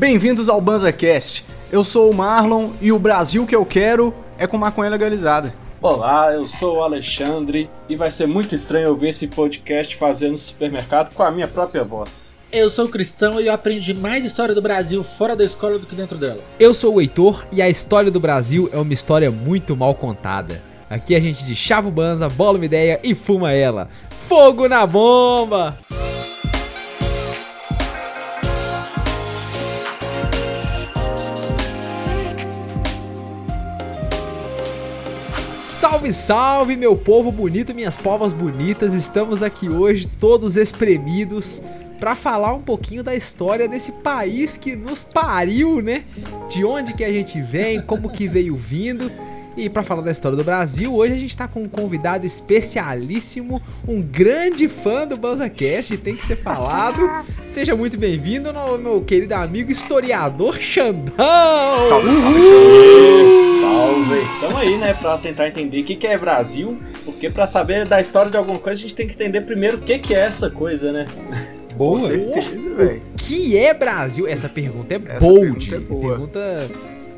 Bem-vindos ao BanzaCast. Eu sou o Marlon e o Brasil que eu quero é com maconha legalizada. Olá, eu sou o Alexandre e vai ser muito estranho eu ver esse podcast fazendo no supermercado com a minha própria voz. Eu sou cristão e eu aprendi mais história do Brasil fora da escola do que dentro dela. Eu sou o Heitor e a história do Brasil é uma história muito mal contada. Aqui a gente de chava o banza, bola uma ideia e fuma ela. Fogo na bomba! Salve, salve, meu povo bonito, minhas povas bonitas. Estamos aqui hoje todos espremidos para falar um pouquinho da história desse país que nos pariu, né? De onde que a gente vem, como que veio vindo. E para falar da história do Brasil, hoje a gente tá com um convidado especialíssimo, um grande fã do BanzaCast, tem que ser falado. Seja muito bem-vindo, meu querido amigo historiador Xandão! Salve, salve, Xandão! Salve! Tamo aí, né, pra tentar entender o que, que é Brasil, porque para saber da história de alguma coisa a gente tem que entender primeiro o que, que é essa coisa, né? Boa. Com certeza, velho. O que é Brasil? Essa pergunta é Essa bold. Pergunta, é boa. pergunta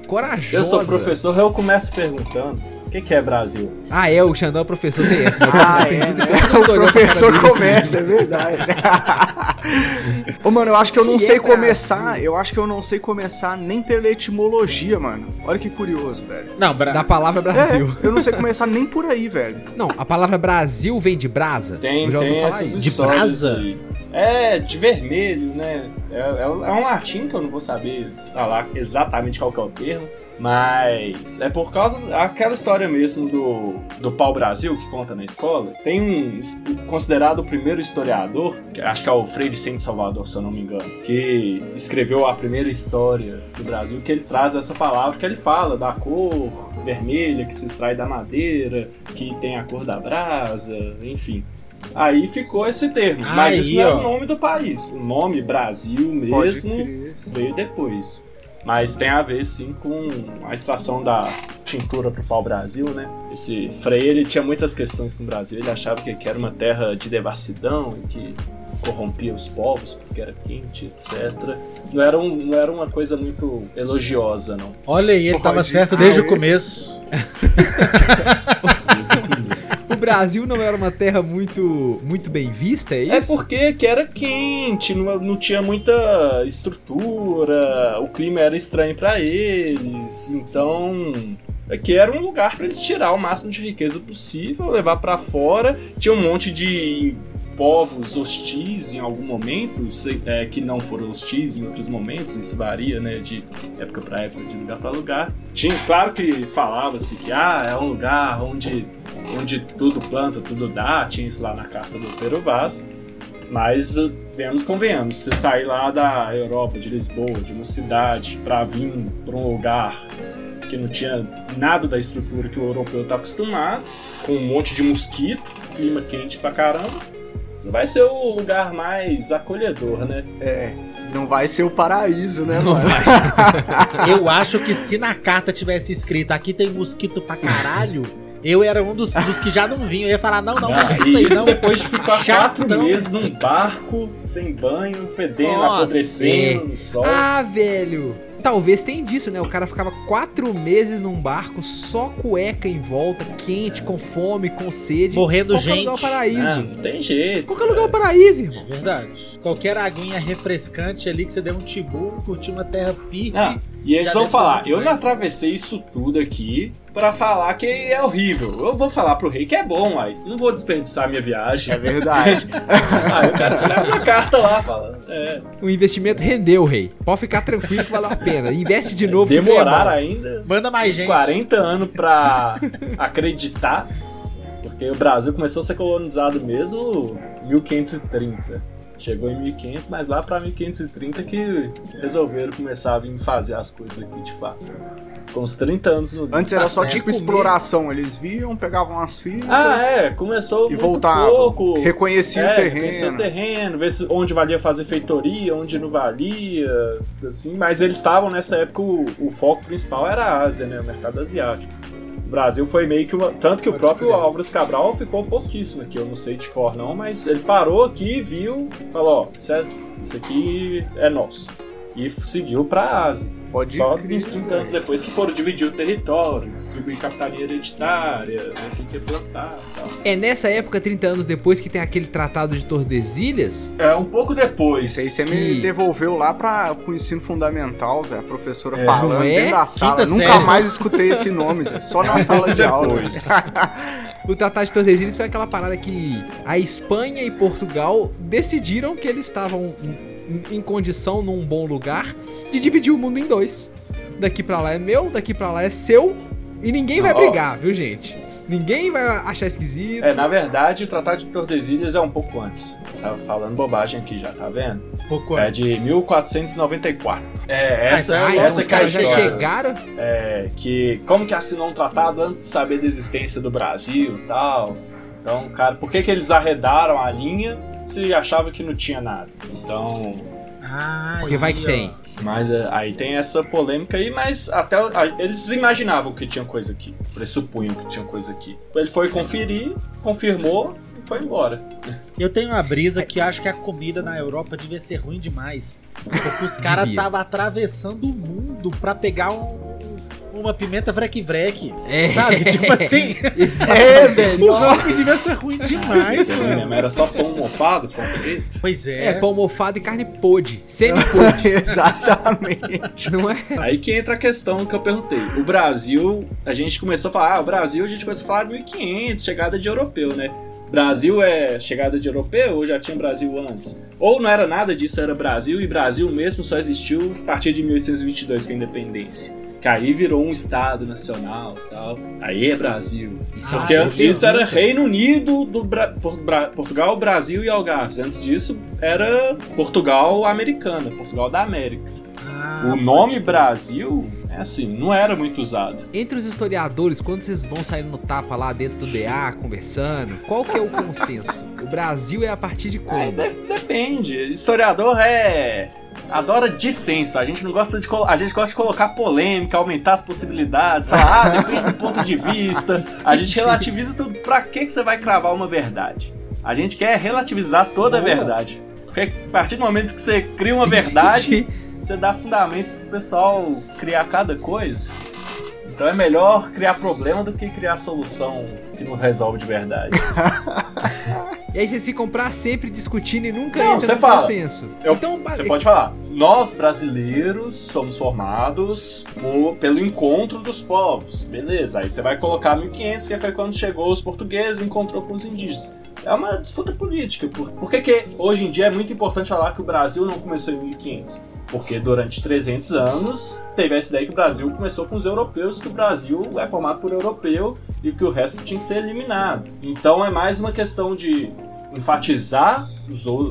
corajosa. Eu sou professor, eu começo perguntando. O que, que é Brasil? Ah, é, o Xandão é professor tem essa. Né? ah, é, né? O professor começa, é verdade. Ô, mano, eu acho que eu não que sei é começar. Eu acho que eu não sei começar nem pela etimologia, mano. Olha que curioso, velho. Não, bra da palavra Brasil. É, eu não sei começar nem por aí, velho. Não, a palavra Brasil vem de brasa. Tem, eu já tem falar De brasa? Aí. É, de vermelho, né? É, é, é, um latim que eu não vou saber falar exatamente qual que é o termo. Mas é por causa daquela história mesmo do, do pau-brasil que conta na escola. Tem um considerado o primeiro historiador, que acho que é o Frei Vicente Salvador, se eu não me engano, que escreveu a primeira história do Brasil, que ele traz essa palavra que ele fala da cor vermelha que se extrai da madeira, que tem a cor da brasa, enfim. Aí ficou esse termo. Aí, mas isso não é o nome do país. O nome Brasil mesmo veio depois. Mas tem a ver sim com a extração da tintura pro pau-brasil, né? Esse Frei ele tinha muitas questões com o Brasil. Ele achava que, era uma terra de devassidão e que corrompia os povos porque era quente, etc. Não era, um, não era uma coisa muito elogiosa, não. Olha aí, ele estava certo desde o começo. o Brasil não era uma terra muito, muito bem vista, é, é isso? É porque que era quente, não, não tinha muita estrutura, o clima era estranho para eles, então que era um lugar para eles tirar o máximo de riqueza possível, levar para fora. Tinha um monte de povos hostis em algum momento, é, que não foram hostis em outros momentos, isso varia, né, de época para época, de lugar para lugar. Tinha, claro que falava-se que ah, é um lugar onde, onde tudo planta, tudo dá, tinha isso lá na carta do Pero Vaz, mas vemos, convenhamos, você sair lá da Europa, de Lisboa, de uma cidade, para vir para um lugar que não tinha nada da estrutura que o europeu está acostumado, com um monte de mosquito, clima quente pra caramba, não vai ser o lugar mais acolhedor, né? É. Não vai ser o paraíso, né, mano? Eu acho que se na carta tivesse escrito aqui tem mosquito pra caralho, eu era um dos, dos que já não vinham. Eu ia falar, não, não, não ah, isso aí, isso não. depois de ficar Chato, quatro meses num barco, sem banho, fedendo, Nossa, apodrecendo é. no sol. Ah, velho! Talvez tenha disso, né? O cara ficava quatro meses num barco, só cueca em volta, quente, com fome, com sede. Morrendo Qualquer gente. lugar é o paraíso. Não, não tem jeito. Qualquer lugar é o paraíso, irmão. É verdade. Qualquer aguinha refrescante ali que você der um tibu, curtir uma terra firme. Ah, e eles vão falar, eu não atravessei isso tudo aqui para falar que é horrível. Eu vou falar pro rei que é bom, mas não vou desperdiçar minha viagem. É verdade. ah, o cara escreve uma carta lá, fala. É. O investimento rendeu, rei. Pode ficar tranquilo que valeu a pena. Investe de novo. Demorar ainda. Manda mais gente. 40 anos pra acreditar. Porque o Brasil começou a ser colonizado mesmo em 1530. Chegou em 1500, mas lá para 1530 que resolveram começar a vir fazer as coisas aqui de fato. Com uns 30 anos no Antes era só tipo exploração, eles viam, pegavam as fitas. Ah, é, começou e voltavam. pouco. Reconhecia é, o terreno. Reconhecia o terreno, ver se, onde valia fazer feitoria, onde não valia, assim, mas eles estavam nessa época o, o foco principal era a Ásia, né, o mercado asiático. Brasil foi meio que uma. Tanto que o próprio Álvares Cabral ficou pouquíssimo aqui, eu não sei de cor não, mas ele parou aqui, viu, falou: ó, isso, é, isso aqui é nosso. E seguiu para a Ásia. Pode Só crer, uns 30 anos depois que foram dividir o território, distribuir capitania hereditária, né, quem quer plantar tal. É nessa época, 30 anos depois, que tem aquele tratado de Tordesilhas? É, um pouco depois. Isso aí você que... me devolveu lá para o ensino fundamental, Zé. A professora é, falando é? dentro da sala. Nunca série. mais escutei esse nome, Zé. Só na sala de aula. o Tratado de Tordesilhas foi aquela parada que a Espanha e Portugal decidiram que eles estavam em condição, num bom lugar, de dividir o mundo em dois. Daqui pra lá é meu, daqui pra lá é seu, e ninguém vai brigar, viu, gente? Ninguém vai achar esquisito. É, na verdade, o Tratado de Tordesilhas é um pouco antes. Tava falando bobagem aqui já, tá vendo? Pouco é de 1494. É, essa, ah, essa então, que é já chegaram? É, que como que assinou um tratado antes de saber da existência do Brasil e tal. Então, cara, por que que eles arredaram a linha se achava que não tinha nada. Então. Ah, Porque vai que tem. Mas é, aí tem essa polêmica aí, mas até eles imaginavam que tinha coisa aqui. Pressupunham que tinha coisa aqui. Ele foi conferir, confirmou e foi embora. Eu tenho uma brisa que acho que a comida na Europa devia ser ruim demais. Porque os caras estavam atravessando o mundo para pegar um, uma pimenta vrec-vrec. É. Sabe? Tipo assim. é, velho. O jogo devia ser ruim demais, mano. Era só pão mofado, pão preto. Pois é. É, pão mofado e carne podre. Semi-podre. Exatamente. Não é? Aí que entra a questão que eu perguntei. O Brasil, a gente começou a falar, ah, o Brasil, a gente começou a falar de 1500, chegada de europeu, né? Brasil é chegada de europeu ou já tinha Brasil antes? Ou não era nada disso, era Brasil e Brasil mesmo só existiu a partir de 1822, com a independência que aí virou um Estado nacional tal. Aí é Brasil. Isso, Porque ah, antes disso era Reino Unido, do Bra Bra Portugal, Brasil e Algarves. Antes disso era Portugal americana, Portugal da América. Ah, o nome Brasil é assim, não era muito usado. Entre os historiadores, quando vocês vão saindo no tapa lá dentro do DA, conversando, qual que é o consenso? o Brasil é a partir de quando? É, depende. Historiador é adora dissenso. A gente não gosta de a gente gosta de colocar polêmica, aumentar as possibilidades. Falar, ah, depende do ponto de vista. A gente relativiza tudo. Pra que você vai cravar uma verdade? A gente quer relativizar toda a verdade. Porque a partir do momento que você cria uma verdade, você dá fundamento pro pessoal criar cada coisa. Então é melhor criar problema do que criar solução que não resolve de verdade. e aí vocês ficam pra sempre discutindo e nunca não, entram no fala, consenso. Eu, então, você pode falar. Nós, brasileiros, somos formados por, pelo encontro dos povos. Beleza, aí você vai colocar 1500, que foi quando chegou os portugueses e encontrou com os indígenas. É uma disputa política. Por, por que, que hoje em dia é muito importante falar que o Brasil não começou em 1500? Porque durante 300 anos teve essa ideia que o Brasil começou com os europeus, que o Brasil é formado por europeu e que o resto tinha que ser eliminado. Então é mais uma questão de enfatizar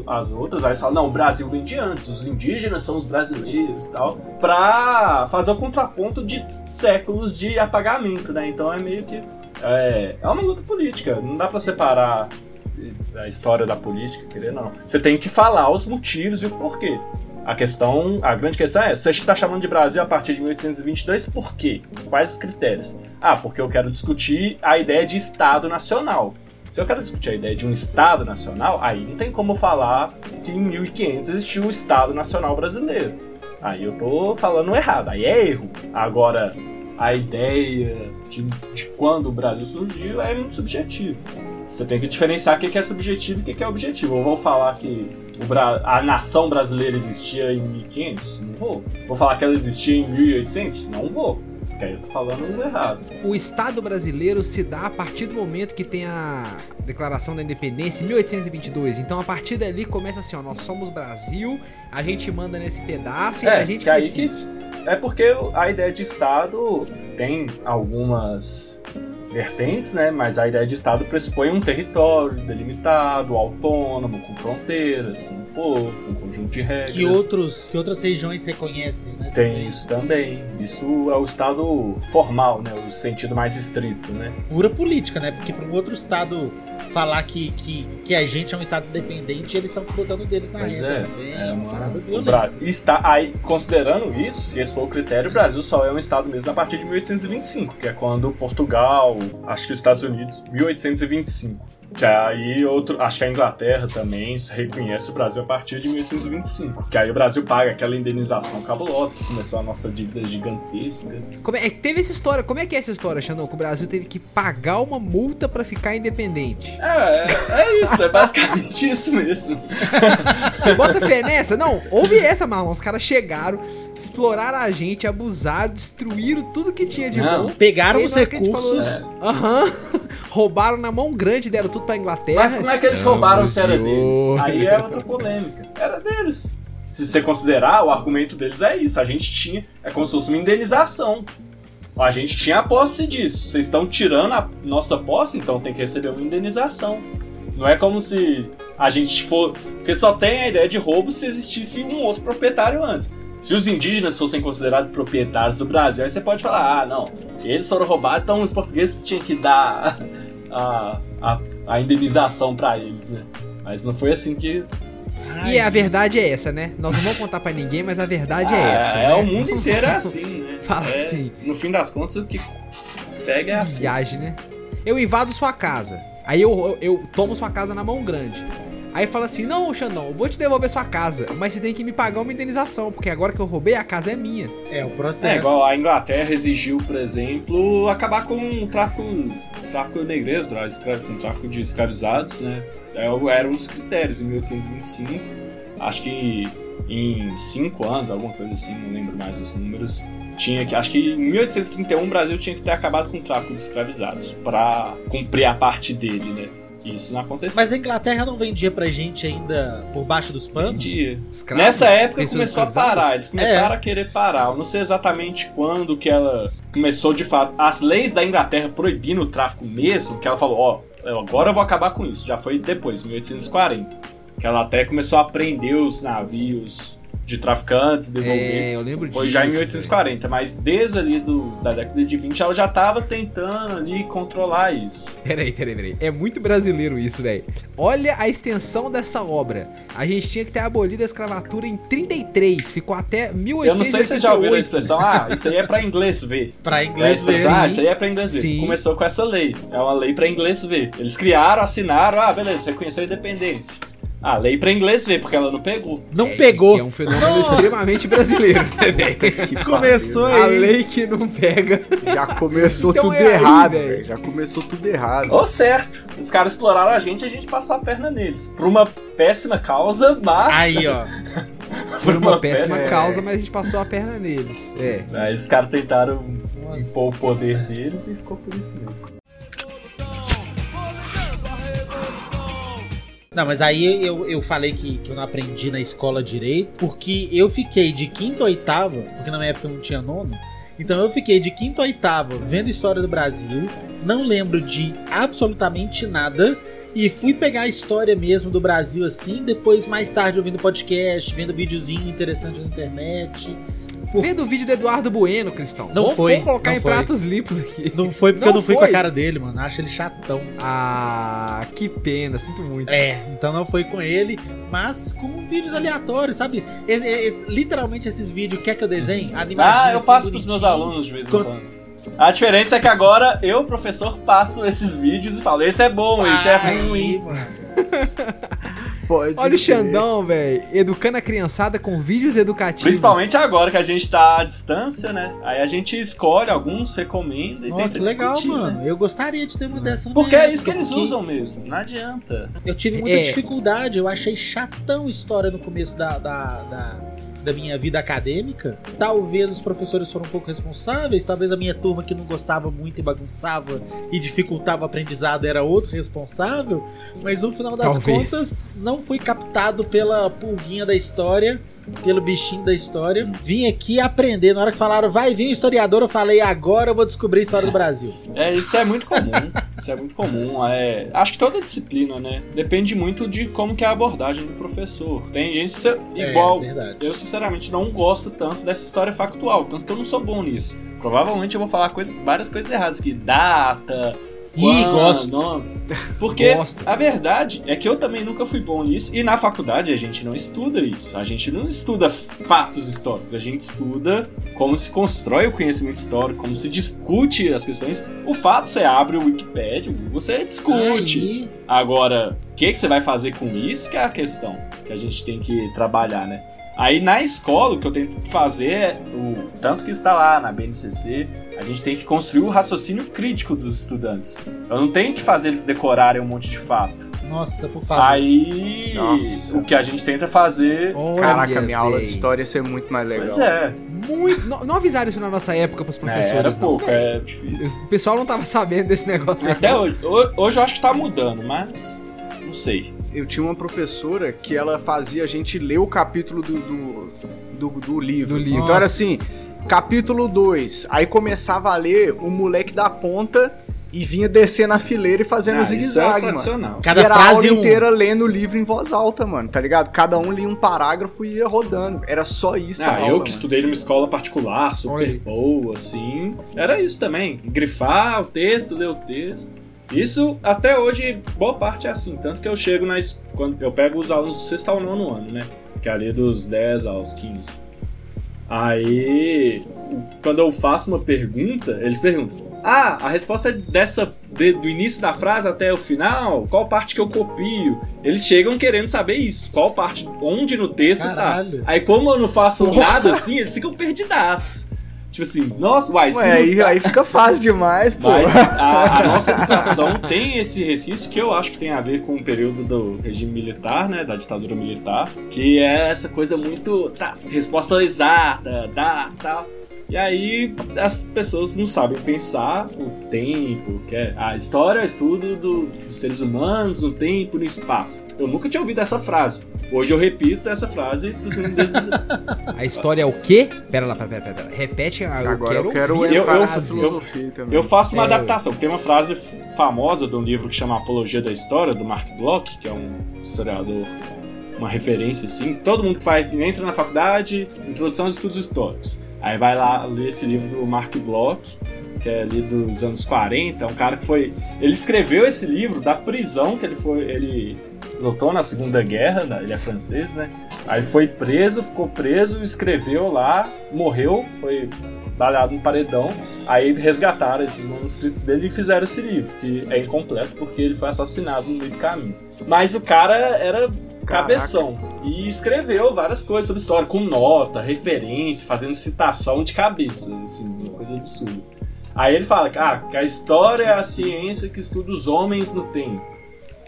as outras, aí fala, não, o Brasil vem de antes, os indígenas são os brasileiros e tal, pra fazer o contraponto de séculos de apagamento, né? Então é meio que. É, é uma luta política, não dá para separar a história da política, querer não. Você tem que falar os motivos e o porquê. A questão, a grande questão é, você está chamando de Brasil a partir de 1822 por quê? Quais os critérios? Ah, porque eu quero discutir a ideia de Estado Nacional. Se eu quero discutir a ideia de um Estado Nacional, aí não tem como falar que em 1500 existiu o Estado Nacional Brasileiro. Aí eu tô falando errado, aí é erro. Agora, a ideia de, de quando o Brasil surgiu é muito subjetivo. Você tem que diferenciar o que é subjetivo e o que é objetivo. Eu vou falar que a nação brasileira existia em 1500? Não vou. Vou falar que ela existia em 1800? Não vou. Porque aí eu tô falando errado. O Estado brasileiro se dá a partir do momento que tem a Declaração da Independência em 1822. Então a partir dali começa assim: ó, nós somos Brasil, a gente manda nesse pedaço e é, a gente que decide. Que é porque a ideia de Estado tem algumas vertentes, né? Mas a ideia de Estado pressupõe um território delimitado, autônomo, com fronteiras, com um povo, com um conjunto de regras. Que, outros, que outras regiões reconhecem, né? Tem também. isso também. Isso é o Estado formal, né? O sentido mais estrito, né? Pura política, né? Porque para um outro Estado falar que, que, que a gente é um Estado independente, eles estão botando deles na pois renda. É, também, é uma... Bra... está aí, considerando isso, se esse for o critério, o Brasil só é um Estado mesmo a partir de 1825, que é quando Portugal, acho que os Estados Unidos, 1825. Que aí outro, acho que a Inglaterra também reconhece o Brasil a partir de 1825. Que aí o Brasil paga aquela indenização cabulosa que começou a nossa dívida gigantesca. Como é, teve essa história, como é que é essa história, Xandão? Que o Brasil teve que pagar uma multa para ficar independente. É, é, isso, é basicamente isso mesmo. Você bota fé nessa? Não, ouve essa, Marlon. Os caras chegaram, exploraram a gente, abusaram, destruíram tudo que tinha de Não. bom. Pegaram os recursos. Aham. Uhum, roubaram na mão grande, deram tudo pra Inglaterra. Mas como é que eles roubaram se era deles? Aí é outra polêmica. Era deles. Se você considerar, o argumento deles é isso. A gente tinha. É como se fosse uma indenização. A gente tinha a posse disso. Vocês estão tirando a nossa posse, então tem que receber uma indenização. Não é como se a gente for. Porque só tem a ideia de roubo se existisse um outro proprietário antes. Se os indígenas fossem considerados proprietários do Brasil, aí você pode falar, ah, não, eles foram roubados, então os portugueses tinham que dar a, a, a indenização para eles, né? Mas não foi assim que. E a verdade é essa, né? Nós não vamos contar para ninguém, mas a verdade é ah, é essa. É, né? o mundo inteiro é assim, né? Fala é, assim. No fim das contas, o que pega é a viagem, né? Eu invado sua casa. Aí eu, eu, eu tomo sua casa na mão grande. Aí fala assim: Não, Xandão, eu vou te devolver sua casa, mas você tem que me pagar uma indenização, porque agora que eu roubei, a casa é minha. É o processo. É igual a Inglaterra exigiu, por exemplo, acabar com o tráfico, tráfico negreiro, com o tráfico de escravizados, né? É era um dos critérios em 1825. Acho que em cinco anos, alguma coisa assim, não lembro mais os números. Tinha que, acho que em 1831 o Brasil tinha que ter acabado com o tráfico de escravizados para cumprir a parte dele, né? Isso não aconteceu. Mas a Inglaterra não vendia pra gente ainda por baixo dos panos? Vendia. Escravo? Nessa época começou a parar. Eles começaram é. a querer parar. Eu não sei exatamente quando que ela começou de fato. As leis da Inglaterra proibindo o tráfico mesmo, que ela falou, ó, oh, agora eu vou acabar com isso. Já foi depois, 1840. Que ela até começou a prender os navios de traficantes, devolver. É, eu lembro Foi disso, já em 1840, mas desde ali do, da década de 20 ela já tava tentando ali controlar isso. Peraí, peraí, peraí. É muito brasileiro isso, velho. Olha a extensão dessa obra. A gente tinha que ter abolido a escravatura em 33, ficou até 1888. Eu não sei se vocês já ouviram a expressão, ah, isso aí é pra inglês ver. pra inglês ver. Ah, isso aí é pra inglês ver. Começou com essa lei. É uma lei pra inglês ver. Eles criaram, assinaram, ah, beleza, reconheceu a independência. Ah, lei pra inglês ver, porque ela não pegou. Não é, pegou. é um fenômeno extremamente brasileiro. começou aí. A lei que não pega. Já começou então tudo é errado, velho. Já começou tudo errado. Ô, certo. Os caras exploraram a gente e a gente passou a perna neles. Por uma péssima causa, mas. Aí, ó. Por uma, uma péssima, péssima causa, é. mas a gente passou a perna neles. É. Aí os caras tentaram Nossa. impor o poder deles e ficou por isso mesmo. Não, mas aí eu, eu falei que, que eu não aprendi na escola direito, porque eu fiquei de quinta a oitava, porque na minha época eu não tinha nono, então eu fiquei de quinta a oitava vendo história do Brasil, não lembro de absolutamente nada, e fui pegar a história mesmo do Brasil assim, depois mais tarde ouvindo podcast, vendo videozinho interessante na internet. Por... Vê do vídeo do Eduardo Bueno, Cristão. Não vamos, foi. Vamos colocar em foi. pratos limpos aqui. Não foi porque não eu não fui foi. com a cara dele, mano. Acho ele chatão. Ah, que pena. Sinto muito. É, então não foi com ele, mas com vídeos aleatórios, sabe? Es, es, literalmente esses vídeos, quer que eu desenhe? Animadinho, Ah, eu passo assim, pros meus alunos de vez em quando. A diferença é que agora eu, professor, passo esses vídeos e falo: esse é bom, esse é ruim. Pode Olha o Xandão, velho, educando a criançada com vídeos educativos. Principalmente agora que a gente tá à distância, né? Aí a gente escolhe alguns, recomenda e oh, tenta que legal, discutir, mano. Né? Eu gostaria de ter uma dessa Porque é isso que eles porque... usam mesmo, não adianta. Eu tive muita é. dificuldade, eu achei chatão a história no começo da, da, da da minha vida acadêmica. Talvez os professores foram um pouco responsáveis, talvez a minha turma que não gostava muito e bagunçava e dificultava o aprendizado era outro responsável, mas no final das talvez. contas não fui captado pela pulguinha da história pelo bichinho da história. Vim aqui aprender. Na hora que falaram, vai vir um historiador, eu falei, agora eu vou descobrir a história do Brasil. É, isso é muito comum. isso é muito comum. É, acho que toda disciplina, né? Depende muito de como que é a abordagem do professor. Tem gente é, igual. É, eu, sinceramente, não gosto tanto dessa história factual, tanto que eu não sou bom nisso. Provavelmente eu vou falar coisa, várias coisas erradas, que data, Ih, gosto. Nome. Porque gosto. a verdade é que eu também nunca fui bom nisso e na faculdade a gente não estuda isso. A gente não estuda fatos históricos, a gente estuda como se constrói o conhecimento histórico, como se discute as questões. O fato você abre o Wikipedia, você discute. Aí. Agora, o que, que você vai fazer com isso que é a questão que a gente tem que trabalhar, né? Aí na escola, o que eu tento fazer é, o tanto que está lá na BNCC, a gente tem que construir o raciocínio crítico dos estudantes. Eu não tenho que fazer eles decorarem um monte de fato. Nossa, por favor. Aí, Nossa. o que a gente tenta fazer. Olha Caraca, minha aula de história ia ser muito mais legal. Pois é. Muito... Não, não avisaram isso na nossa época pros professores, é, era não. pouco, é difícil. O pessoal não tava sabendo desse negócio Até hoje. Hoje eu acho que tá mudando, mas. Não sei. Eu tinha uma professora que ela fazia a gente ler o capítulo do, do, do, do livro. Do livro. Então era assim, capítulo 2. Aí começava a ler o moleque da ponta e vinha descendo a fileira e fazendo ah, zigue-zague, é mano. Cada e era a aula um... inteira lendo o livro em voz alta, mano, tá ligado? Cada um lia um parágrafo e ia rodando. Era só isso ah, aula, eu que mano. estudei numa escola particular, super Oi. boa, assim, era isso também. Grifar o texto, ler o texto. Isso até hoje, boa parte é assim. Tanto que eu chego na. Quando eu pego os alunos do sexto ao nono ano, né? Que é ali dos 10 aos 15. Aí, quando eu faço uma pergunta, eles perguntam: ah, a resposta é dessa de, do início da frase até o final, qual parte que eu copio? Eles chegam querendo saber isso, qual parte, onde no texto tá. Caralho. tá. Aí como eu não faço nada assim, eles ficam perdidados. Tipo assim, nossa, uai, Ué, aí, tá... aí fica fácil demais, pô. Mas a, a, nossa educação tem esse resquício que eu acho que tem a ver com o período do regime militar, né, da ditadura militar, que é essa coisa muito, tá, resposta exata, dá, tal. E aí as pessoas não sabem pensar o tempo, que é a história é o estudo do, dos seres humanos, no tempo, no espaço. Eu nunca tinha ouvido essa frase. Hoje eu repito essa frase pros meninos A história é o quê? Pera lá, pera, pera, pera. Repete a Agora eu quero, eu quero eu, eu, eu, eu, faço uma é, adaptação. Tem uma frase famosa de um livro que chama Apologia da História, do Mark Bloch, que é um historiador uma referência assim. Todo mundo que vai, entra na faculdade, introdução aos estudos históricos. Aí vai lá ler esse livro do Mark Bloch, que é ali dos anos 40, é um cara que foi. Ele escreveu esse livro da prisão que ele foi. Ele lutou na Segunda Guerra, né? ele é francês, né? Aí foi preso, ficou preso, escreveu lá, morreu, foi balhado no paredão. Aí resgataram esses manuscritos dele e fizeram esse livro, que é incompleto porque ele foi assassinado no meio do caminho. Mas o cara era cabeção. E escreveu várias coisas sobre história, com nota, referência, fazendo citação de cabeça, assim, uma coisa absurda. Aí ele fala ah, que a história é a ciência que estuda os homens no tempo.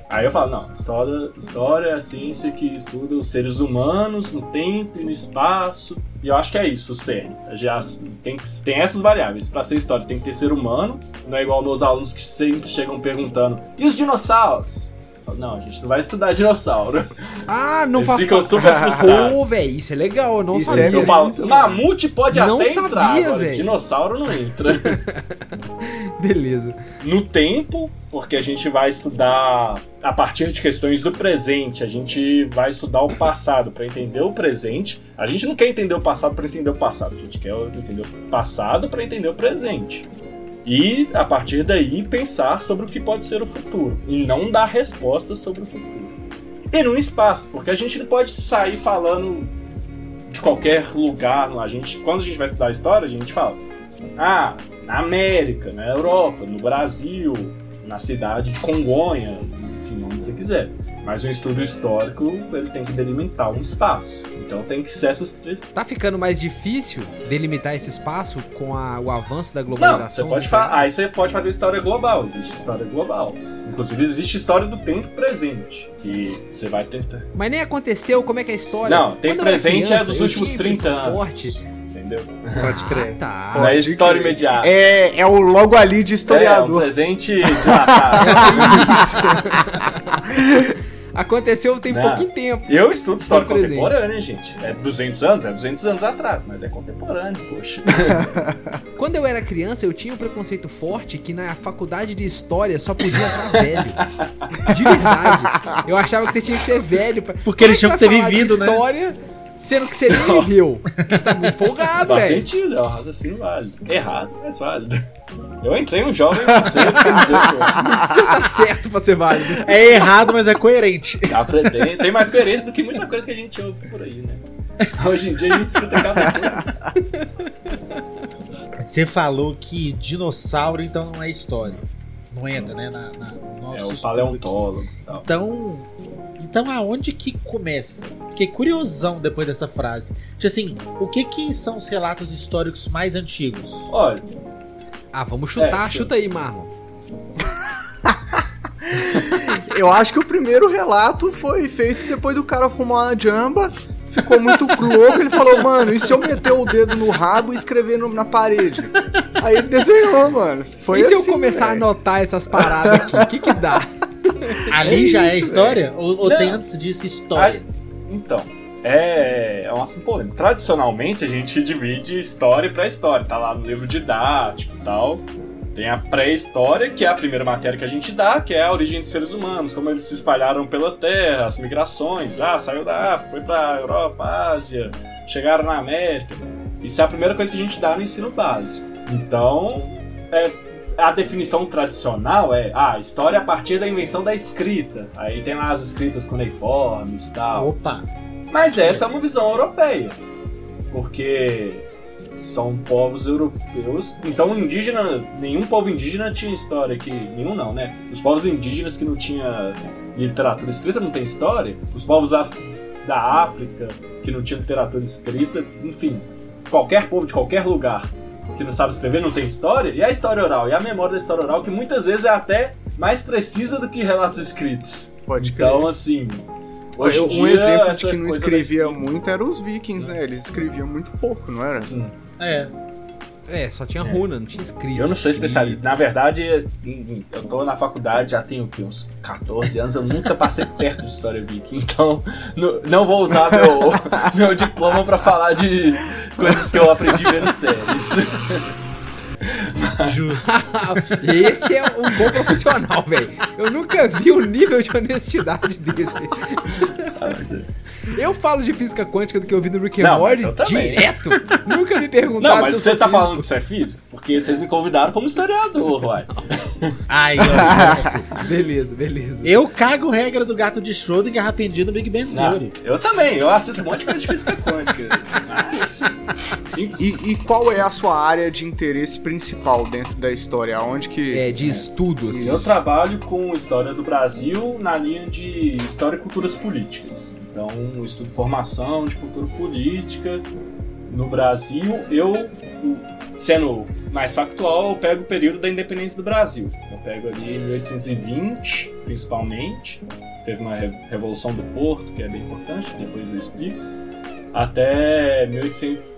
Aí eu falo, não, história, história é a ciência que estuda os seres humanos no tempo e no espaço. E eu acho que é isso, o CERN. Já tem, tem essas variáveis. Para ser história tem que ter ser humano, não é igual meus alunos que sempre chegam perguntando: e os dinossauros? Não, a gente não vai estudar dinossauro. Ah, não faz ficam super frustrados. Pô, velho, isso é legal, eu não isso sabia. É eu falo, mamute pode não até sabia, entrar, agora, dinossauro não entra. Beleza. No tempo, porque a gente vai estudar a partir de questões do presente, a gente vai estudar o passado para entender o presente. A gente não quer entender o passado para entender o passado, a gente quer entender o passado para entender o presente e a partir daí pensar sobre o que pode ser o futuro e não dar respostas sobre o futuro. E no espaço, porque a gente não pode sair falando de qualquer lugar. A gente, quando a gente vai estudar história, a gente fala: ah, na América, na Europa, no Brasil, na cidade de Congonhas, enfim, onde você quiser. Mas um estudo histórico, ele tem que delimitar um espaço. Então tem que ser essas três. Tá ficando mais difícil delimitar esse espaço com a, o avanço da globalização? Não, você pode aí você pode fazer história global, existe história global. Inclusive existe história do tempo presente, que você vai tentar. Mas nem aconteceu, como é que é a história? Não, tempo presente criança, é dos últimos 30 anos. Forte entendeu? Pode crer. Ah, tá. Não é história crer. imediata. É, é o logo ali de historiador. É, um presente dilatado. é isso. Aconteceu tem Não. pouquinho tempo. Eu estudo história contemporânea, gente. É 200 anos? É 200 anos atrás, mas é contemporâneo, poxa. Quando eu era criança, eu tinha um preconceito forte que na faculdade de história só podia entrar velho. De verdade. Eu achava que você tinha que ser velho. Pra... Porque eles tinham que ter vivido, né? história sendo que você nem viveu. Você tá muito folgado, velho. Faz sentido, é um raciocínio válido. Errado, mas válido. Eu entrei um jovem cedo, Você tá certo pra ser válido. É errado, mas é coerente. Aprender. Tem mais coerência do que muita coisa que a gente ouve por aí, né? Hoje em dia a gente escuta cada coisa. Você falou que dinossauro então não é história. Não entra, né? Na, na, no nosso é o paleontólogo. Então, então aonde que começa? Fiquei curiosão depois dessa frase. Tipo assim, o que que são os relatos históricos mais antigos? Olha. Ah, vamos chutar. É, Chuta aí, Marlon. Eu acho que o primeiro relato foi feito depois do cara fumar uma jamba ficou muito louco. Ele falou, mano, e se eu meter o dedo no rabo e escrever no, na parede? Aí ele desenhou, mano. Foi e se assim, eu começar véio. a anotar essas paradas aqui? O que que dá? Ali é já é isso, é história? Ou, ou tem antes disso história? Então, é, é um assunto polêmico. Tradicionalmente, a gente divide história para história. Tá lá no livro didático e tal. Tem a pré-história, que é a primeira matéria que a gente dá, que é a origem dos seres humanos, como eles se espalharam pela Terra, as migrações. Ah, saiu da África, foi pra Europa, Ásia, chegaram na América. Isso é a primeira coisa que a gente dá no ensino básico. Então, é, a definição tradicional é a ah, história a partir da invenção da escrita. Aí tem lá as escritas cuneiformes e tal. Opa! Mas essa é uma visão europeia. Porque são povos europeus. Então, indígena, nenhum povo indígena tinha história que. Nenhum não, né? Os povos indígenas que não tinha literatura escrita não tem história. Os povos da África que não tinha literatura escrita, enfim. Qualquer povo de qualquer lugar que não sabe escrever não tem história. E a história oral, e a memória da história oral, que muitas vezes é até mais precisa do que relatos escritos. Pode crer. Então, assim, Hoje um dia, exemplo de que não escrevia muito eram os vikings, né? Eles escreviam muito pouco, não era? Sim. É. É, só tinha é. runa, não tinha escrito. Eu não sou especialista. Na verdade, eu tô na faculdade já tenho uns 14 anos, eu nunca passei perto de história viking, então não vou usar meu, meu diploma para falar de coisas que eu aprendi vendo séries. Justo. Esse é um bom profissional, velho. Eu nunca vi o nível de honestidade desse. Ah, mas é. Eu falo de física quântica do que eu vi no Rick and Morty direto. Nunca me perguntaram Não, mas se você tá físico. falando que você é físico? Porque vocês me convidaram como historiador, uai. Ai, ó. beleza, beleza. Eu cago regra do gato de Schrödinger arrependido no Big Bang Theory. Eu também, eu assisto um monte de coisa de física quântica. Mas... E, e, qual é a sua área de interesse principal dentro da história? Onde que... É, de estudo, assim. Eu trabalho com história do Brasil na linha de história e culturas políticas. Então, estudo formação de cultura política no Brasil. Eu, sendo mais factual, eu pego o período da independência do Brasil. Eu pego ali 1820, principalmente. Teve uma revolução do Porto, que é bem importante, depois eu explico. Até 1800,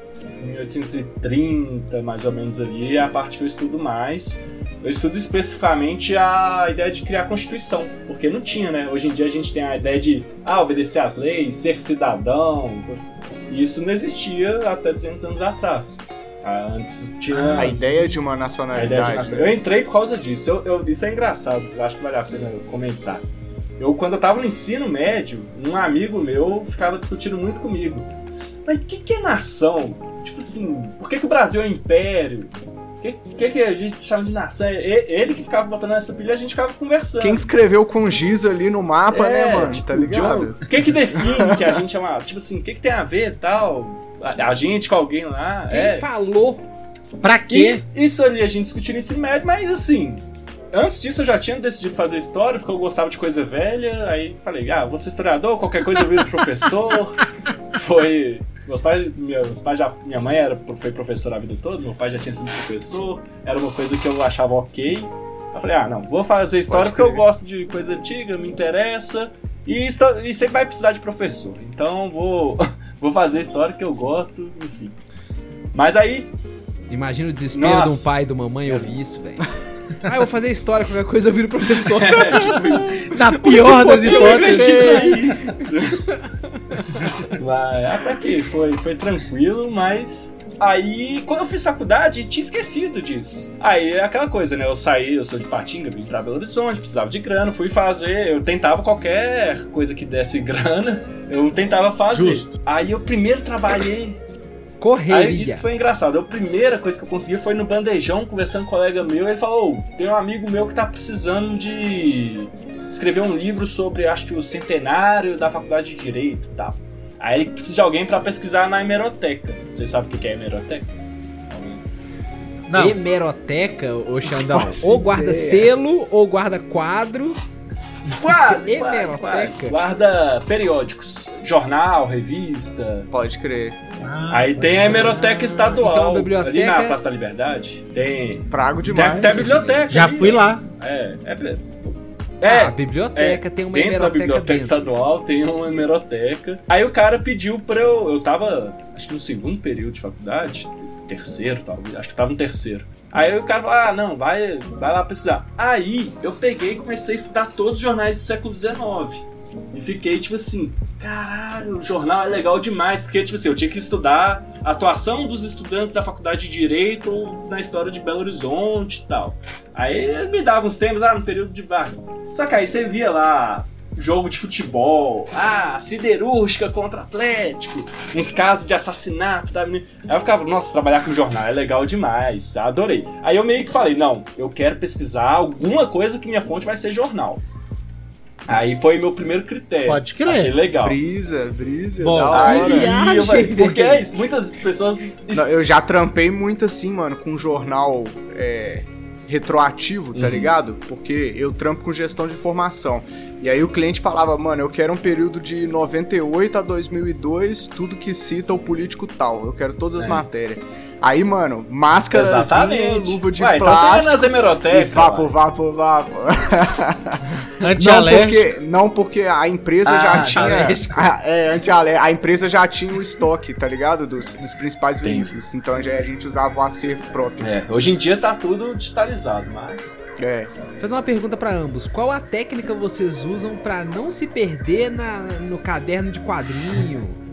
1830, mais ou menos ali, é a parte que eu estudo mais. Eu estudo especificamente a ideia de criar a Constituição, porque não tinha, né? Hoje em dia a gente tem a ideia de ah, obedecer às leis, ser cidadão. E isso não existia até 200 anos atrás. Ah, antes tinha. A ideia de uma nacionalidade. De Eu entrei por causa disso. Eu, eu, isso é engraçado, eu acho que vale a pena comentar. Eu, quando eu tava no ensino médio, um amigo meu ficava discutindo muito comigo. Mas o que, que é nação? Tipo assim, por que, que o Brasil é um império? que, que, que a gente chama de nação? Ele que ficava botando essa pilha, a gente ficava conversando. Quem escreveu com giz ali no mapa, né, é, né, mano? Tipo, tá ligado? O que que define que a gente é uma. Tipo assim, o que que tem a ver e tal? A, a, gente com alguém lá. Quem é. falou? Pra quê? E isso ali a gente discutiu no ensino médio, mas assim. Antes disso eu já tinha decidido fazer história, porque eu gostava de coisa velha. Aí falei, ah, vou ser historiador, qualquer coisa eu viro professor. Foi meus pais, meus pais já, minha mãe era, foi professora a vida toda, meu pai já tinha sido professor, era uma coisa que eu achava ok. Eu falei, ah, não, vou fazer história porque eu gosto de coisa antiga, me interessa, e, e sempre vai precisar de professor. Então vou, vou fazer história que eu gosto, enfim. Mas aí. Imagina o desespero Nossa. de um pai e de uma mãe ouvir isso, velho. Ah, eu vou fazer história, qualquer coisa eu viro professor. É, tipo isso. Na pior das hipóteses. Mas, até que foi, foi tranquilo, mas Aí, quando eu fiz faculdade, tinha esquecido disso. Aí é aquela coisa, né? Eu saí, eu sou de Patinga, vim pra Belo Horizonte, precisava de grana, fui fazer. Eu tentava qualquer coisa que desse grana, eu tentava fazer. Justo. Aí eu primeiro trabalhei Correria. Aí isso foi engraçado. A primeira coisa que eu consegui foi no bandejão, conversando com um colega meu. Ele falou: oh, tem um amigo meu que tá precisando de escrever um livro sobre, acho que o centenário da faculdade de Direito e tal. Aí ele precisa de alguém para pesquisar na hemeroteca. Vocês sabem o que é hemeroteca? Não. Hemeroteca, ô Xandão. Ou guarda selo, ou guarda quadro. Quase, quase, quase. Guarda periódicos. Jornal, revista. Pode crer. Ah, Aí tem a hemeroteca estadual. Então, a biblioteca... Ali na Praça da Liberdade. Tem. Prago demais. Tem até a biblioteca. Já ali, fui lá. É, é. É, ah, a biblioteca, é, tem uma dentro hemeroteca. da biblioteca dentro. estadual tem uma hemeroteca. Aí o cara pediu pra eu. Eu tava, acho que no segundo período de faculdade, terceiro, talvez, acho que tava no terceiro. Aí o cara falou: ah, não, vai, vai lá pesquisar. Aí eu peguei e comecei a estudar todos os jornais do século XIX. E fiquei tipo assim, caralho, o jornal é legal demais, porque tipo assim, eu tinha que estudar a atuação dos estudantes da faculdade de Direito na história de Belo Horizonte e tal. Aí me dava uns temas, ah, no período de Vargas. Só que aí você via lá jogo de futebol, ah, siderúrgica contra Atlético, uns casos de assassinato da menina. Aí eu ficava, nossa, trabalhar com jornal é legal demais, adorei. Aí eu meio que falei, não, eu quero pesquisar alguma coisa que minha fonte vai ser jornal. Aí foi meu primeiro critério. Pode crer. Achei legal. Brisa, brisa. Bom, da hora. Aí, eu, porque é isso, muitas pessoas. Não, eu já trampei muito assim, mano, com jornal é, retroativo, tá uhum. ligado? Porque eu trampo com gestão de informação. E aí o cliente falava, mano, eu quero um período de 98 a 2002, tudo que cita o político tal. Eu quero todas as é. matérias. Aí, mano, máscara luva de Ué, plástico. Então você nas hemerotecas. Vapo, vapo, vapo. não porque, não porque a empresa ah, já tinha. A, é, anti a empresa já tinha o estoque, tá ligado? Dos, dos principais Entendi. veículos. Então já, a gente usava o acervo próprio. É, hoje em dia tá tudo digitalizado, mas. É. Fazer uma pergunta para ambos. Qual a técnica vocês usam para não se perder na, no caderno de quadrinho?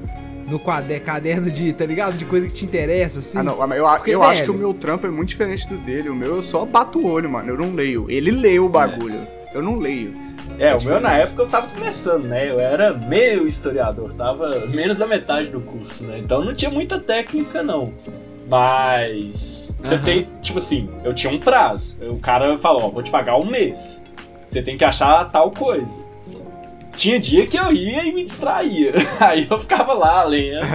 No caderno de, tá ligado? De coisa que te interessa, assim. Ah, não, eu, Porque, eu acho que o meu trampo é muito diferente do dele. O meu eu só bato o olho, mano. Eu não leio. Ele lê o bagulho. É. Eu não leio. É, é o meu na época eu tava começando, né? Eu era meio historiador, tava menos da metade do curso, né? Então não tinha muita técnica, não. Mas você uhum. tem, tipo assim, eu tinha um prazo. O cara falou, ó, vou te pagar um mês. Você tem que achar tal coisa. Tinha dia que eu ia e me distraía. Aí eu ficava lá lendo.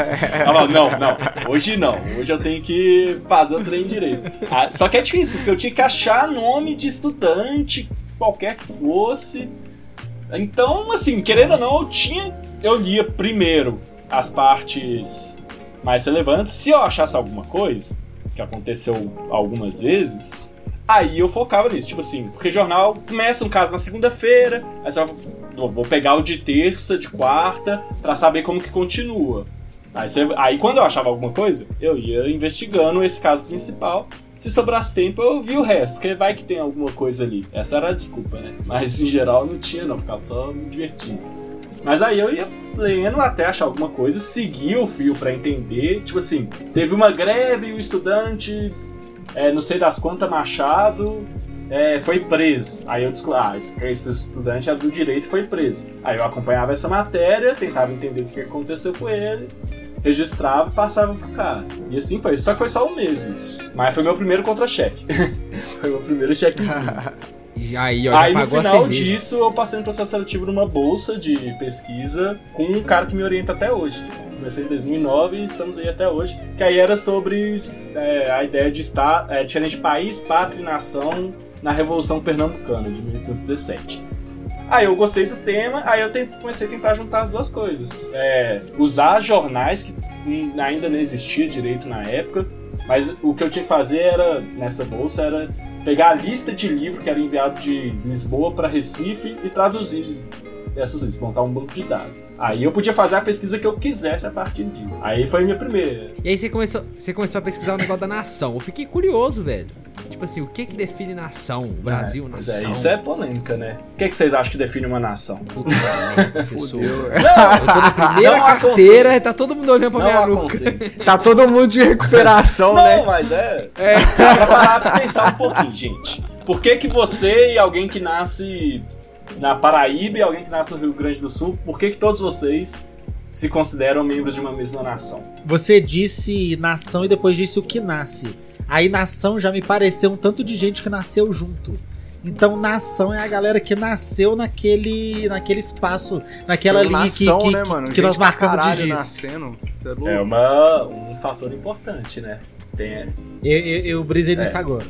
Falava, não, não, hoje não. Hoje eu tenho que fazer o trem direito. Ah, só que é difícil, porque eu tinha que achar nome de estudante, qualquer que fosse. Então, assim, querendo ou não, eu tinha. Eu lia primeiro as partes mais relevantes. Se eu achasse alguma coisa, que aconteceu algumas vezes, aí eu focava nisso. Tipo assim, porque jornal começa um caso na segunda-feira, aí você vai vou pegar o de terça, de quarta, para saber como que continua. Aí, você, aí quando eu achava alguma coisa, eu ia investigando esse caso principal. Se sobrasse tempo, eu vi o resto, porque vai que tem alguma coisa ali. Essa era a desculpa, né? Mas em geral não tinha, não, ficava só me divertindo. Mas aí eu ia lendo até achar alguma coisa, seguia o fio para entender. Tipo assim, teve uma greve e o estudante, é, não sei das quantas, Machado, é, foi preso. Aí eu descobri, ah, esse, esse estudante é do direito e foi preso. Aí eu acompanhava essa matéria, tentava entender o que aconteceu com ele, registrava e passava pro cara. E assim foi. Só que foi só um mês isso. Mas foi meu primeiro contra-cheque. foi meu primeiro chequezinho. Aí, ó, aí no final disso, eu passei no processo seletivo numa bolsa de pesquisa com um cara que me orienta até hoje. Comecei em 2009 e estamos aí até hoje. Que aí era sobre é, a ideia de estar é, diferente país, pátria e nação na Revolução Pernambucana de 1817. Aí eu gostei do tema, aí eu comecei a tentar juntar as duas coisas. É, usar jornais que ainda não existia direito na época, mas o que eu tinha que fazer era, nessa bolsa, era pegar a lista de livro que era enviado de Lisboa para Recife e traduzir essas listas, montar um banco de dados. Aí eu podia fazer a pesquisa que eu quisesse a partir disso. Aí foi a minha primeira. E aí você começou, você começou a pesquisar o negócio da nação. Eu fiquei curioso, velho. Tipo assim, o que que define nação? Brasil, é, nação? É, isso é polêmica, né? O que, que vocês acham que define uma nação? Puta, Fudeu. Não, eu tô na primeira carteira e tá todo mundo olhando pra não minha nuca. Tá todo mundo de recuperação, não, né? Não, mas é... é. Pra parar pra pensar um pouquinho, gente. Por que que você e alguém que nasce na Paraíba e alguém que nasce no Rio Grande do Sul, por que que todos vocês se consideram membros de uma mesma nação. Você disse nação e depois disse o que nasce. Aí nação já me pareceu um tanto de gente que nasceu junto. Então nação é a galera que nasceu naquele naquele espaço, naquela linha nação, que, que, né, mano? que nós marcamos de giz. nascendo. Tá É uma, um fator importante, né? Tem, Eu, eu, eu brisei É. nisso agora.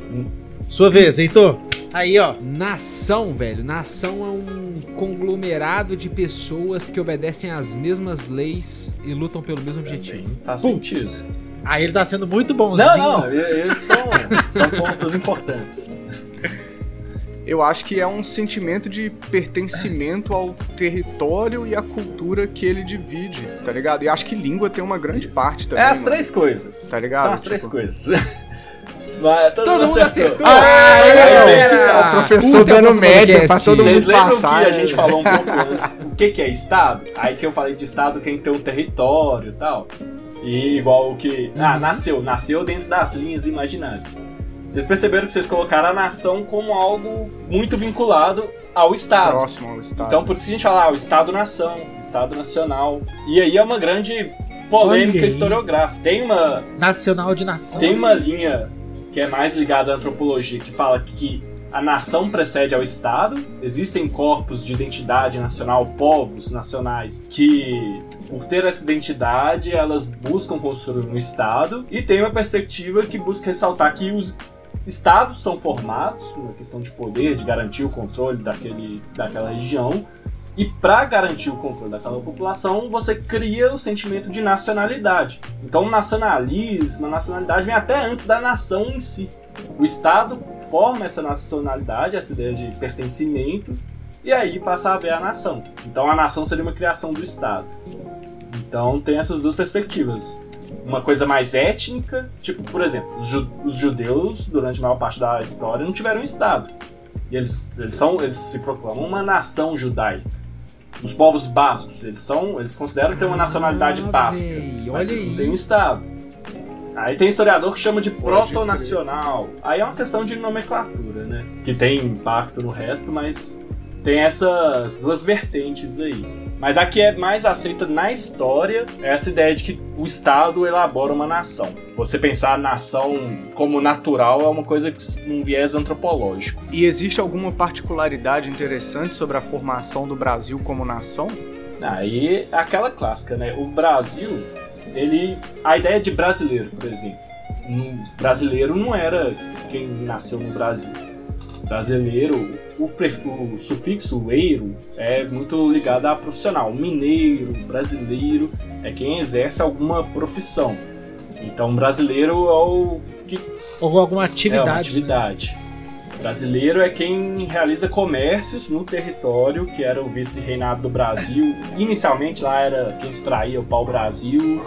Sua vez, Heitor. Aí, ó. Nação, velho. Nação é um conglomerado de pessoas que obedecem às mesmas leis e lutam pelo mesmo objetivo. faz Putz. sentido. Aí ele tá sendo muito bonzinho. Não, não, eles são, são pontos importantes. Eu acho que é um sentimento de pertencimento ao território e à cultura que ele divide, tá ligado? E acho que língua tem uma grande parte também. É as mano. três coisas. Tá ligado? São as Tipo- três coisas. Mas todo, Todo mundo acertou. Ah, Ah, mas é, é o professor Puta, dando média pra todo Vocês mundo passar. que a né? gente falou um pouco antes o que, que é Estado? Aí que eu falei de Estado tem que ter um território e tal. E igual o que. Ah, Uhum. nasceu. Nasceu dentro das linhas imaginárias. Vocês perceberam que vocês colocaram a nação como algo muito vinculado ao Estado. Próximo ao estado. Então por isso que a gente fala, ah, o Estado-nação, Estado Nacional. E aí é uma grande polêmica historiográfica. Tem uma, Nacional de nação. tem uma linha que é mais ligada à antropologia que fala que a nação precede ao Estado. Existem corpos de identidade nacional, povos nacionais que por ter essa identidade, elas buscam construir um Estado e tem uma perspectiva que busca ressaltar que os Estados são formados por uma questão de poder, de garantir o controle daquele, daquela região, e para garantir o controle daquela população, você cria o sentimento de nacionalidade. Então, nacionalismo, a nacionalidade vem até antes da nação em si. O Estado forma essa nacionalidade, essa ideia de pertencimento, e aí passa a haver a nação. Então, a nação seria uma criação do Estado. Então, tem essas duas perspectivas. Uma coisa mais étnica, tipo, por exemplo, os, ju- os judeus, durante a maior parte da história, não tiveram Estado. E eles, eles, são, eles se proclamam uma nação judaica. Os povos bascos, eles são, eles consideram ter uma nacionalidade Ah, basca, véi, mas olha eles não têm um estado. Aí tem historiador que chama de proto-nacional. Aí é uma questão de nomenclatura, né? Que tem impacto no resto, mas tem essas duas vertentes aí. Mas a que é mais aceita na história é essa ideia de que o Estado elabora uma nação. Você pensar a nação como natural é uma coisa que um viés antropológico. E existe alguma particularidade interessante sobre a formação do Brasil como nação? Aí é aquela clássica, né? O Brasil, ele. A ideia de brasileiro, por exemplo. Um brasileiro não era quem nasceu no Brasil. Brasileiro, o, o sufixo eiro é muito ligado a profissional. Mineiro, brasileiro, é quem exerce alguma profissão. Então, brasileiro é o que Ou alguma é uma atividade. né? atividade. Brasileiro é quem realiza comércios no território, que era o vice-reinado do Brasil. Inicialmente lá era quem extraía o pau-brasil,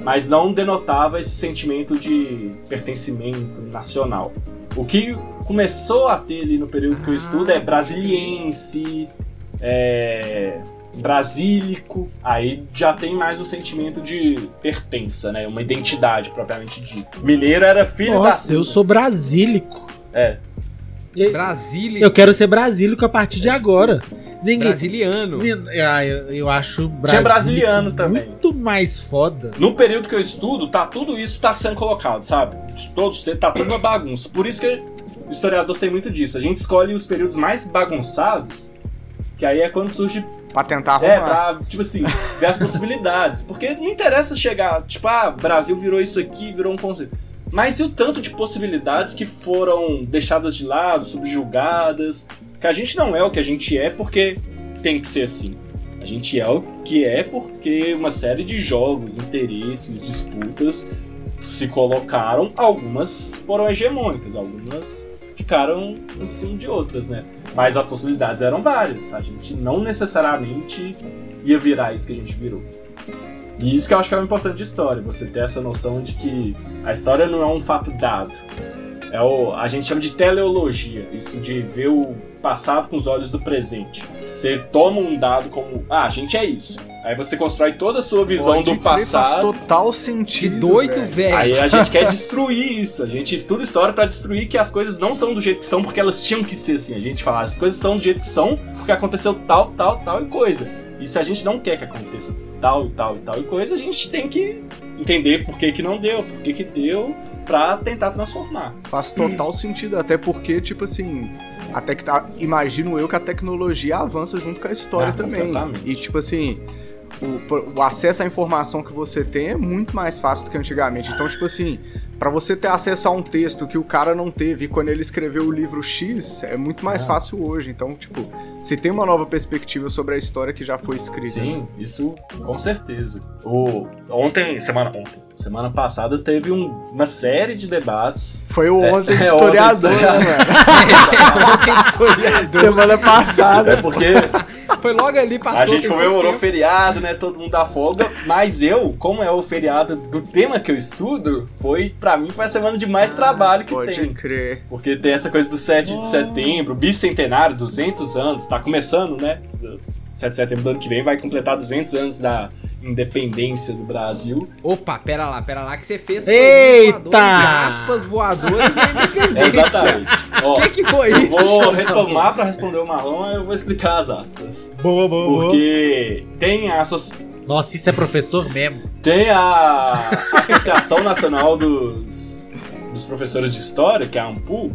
mas não denotava esse sentimento de pertencimento nacional. O que começou a ter ali no período que eu estudo é brasiliense, é, brasílico, aí já tem mais um sentimento de pertença, né? Uma identidade propriamente dita. Mineiro era filho da Nossa, eu sou brasílico. É. E- Brasília. Eu quero ser brasílico a partir de agora. Ninguém. Brasiliano. Ah, eu, eu acho Tinha brasílico brasiliano também. muito mais foda. No período que eu estudo, tá tudo isso tá sendo colocado, sabe? Todos tá tudo uma bagunça. Por isso que o historiador tem muito disso. A gente escolhe os períodos mais bagunçados, que aí é quando surge Pra tentar É, arrumar. pra, tipo assim, ver as possibilidades. Porque não interessa chegar, tipo, ah, Brasil virou isso aqui, virou um conceito. Mas e o tanto de possibilidades que foram deixadas de lado, subjugadas? Que a gente não é o que a gente é porque tem que ser assim. A gente é o que é porque uma série de jogos, interesses, disputas se colocaram. Algumas foram hegemônicas, algumas ficaram em cima de outras, né? Mas as possibilidades eram várias. A gente não necessariamente ia virar isso que a gente virou. E isso que eu acho que é o importante de história, você ter essa noção de que a história não é um fato dado. É o, a gente chama de teleologia, isso de ver o passado com os olhos do presente. Você toma um dado como, ah, a gente é isso. Aí você constrói toda a sua visão Pode do crer, Faz passado. total Que sentido. doido, velho. Aí a gente quer destruir isso. A gente estuda história pra destruir que as coisas não são do jeito que são porque elas tinham que ser assim. A gente fala, as coisas são do jeito que são porque aconteceu tal, tal, tal e coisa. Isso a gente não quer que aconteça tal e tal e tal e coisa, a gente tem que entender por que, que não deu, por que, que deu, pra tentar transformar. Faz total sentido, até porque, tipo assim, até que tá, imagino eu que a tecnologia avança junto com a história ah, também. E tipo assim, o, o, acesso à informação que você tem é muito mais fácil do que antigamente. Então, tipo assim, para você ter acesso a um texto que o cara não teve quando ele escreveu o livro X, é muito mais ah. fácil hoje. Então, tipo, se tem uma nova perspectiva sobre a história que já foi escrita. Sim, né? isso com certeza. O, ontem, semana ontem, semana passada teve um, uma série de debates. Foi o ontem é, historiador, é, ontem historiador, né, mano? ontem historiador. Semana passada. É porque Foi logo ali, passou. A gente comemorou o feriado, né? Todo mundo dá folga. Mas eu, como é o feriado do tema que eu estudo, foi, pra mim, foi a semana de mais trabalho que pode tem. Pode crer. Porque tem essa coisa do 7 de setembro, bicentenário, 200 anos, tá começando, né? 7 de setembro do ano que vem vai completar 200 anos da independência do Brasil. Opa, pera lá, pera lá que você fez Eita! Voadores, aspas voadores na independência. Exatamente. O que, que foi isso? Vou retomar para responder o Marlon, eu vou explicar as aspas. Boa, boa, Porque boa. tem a associação. Nossa, isso é professor mesmo. Tem a Associação Nacional dos, dos Professores de História, que é a AMPU,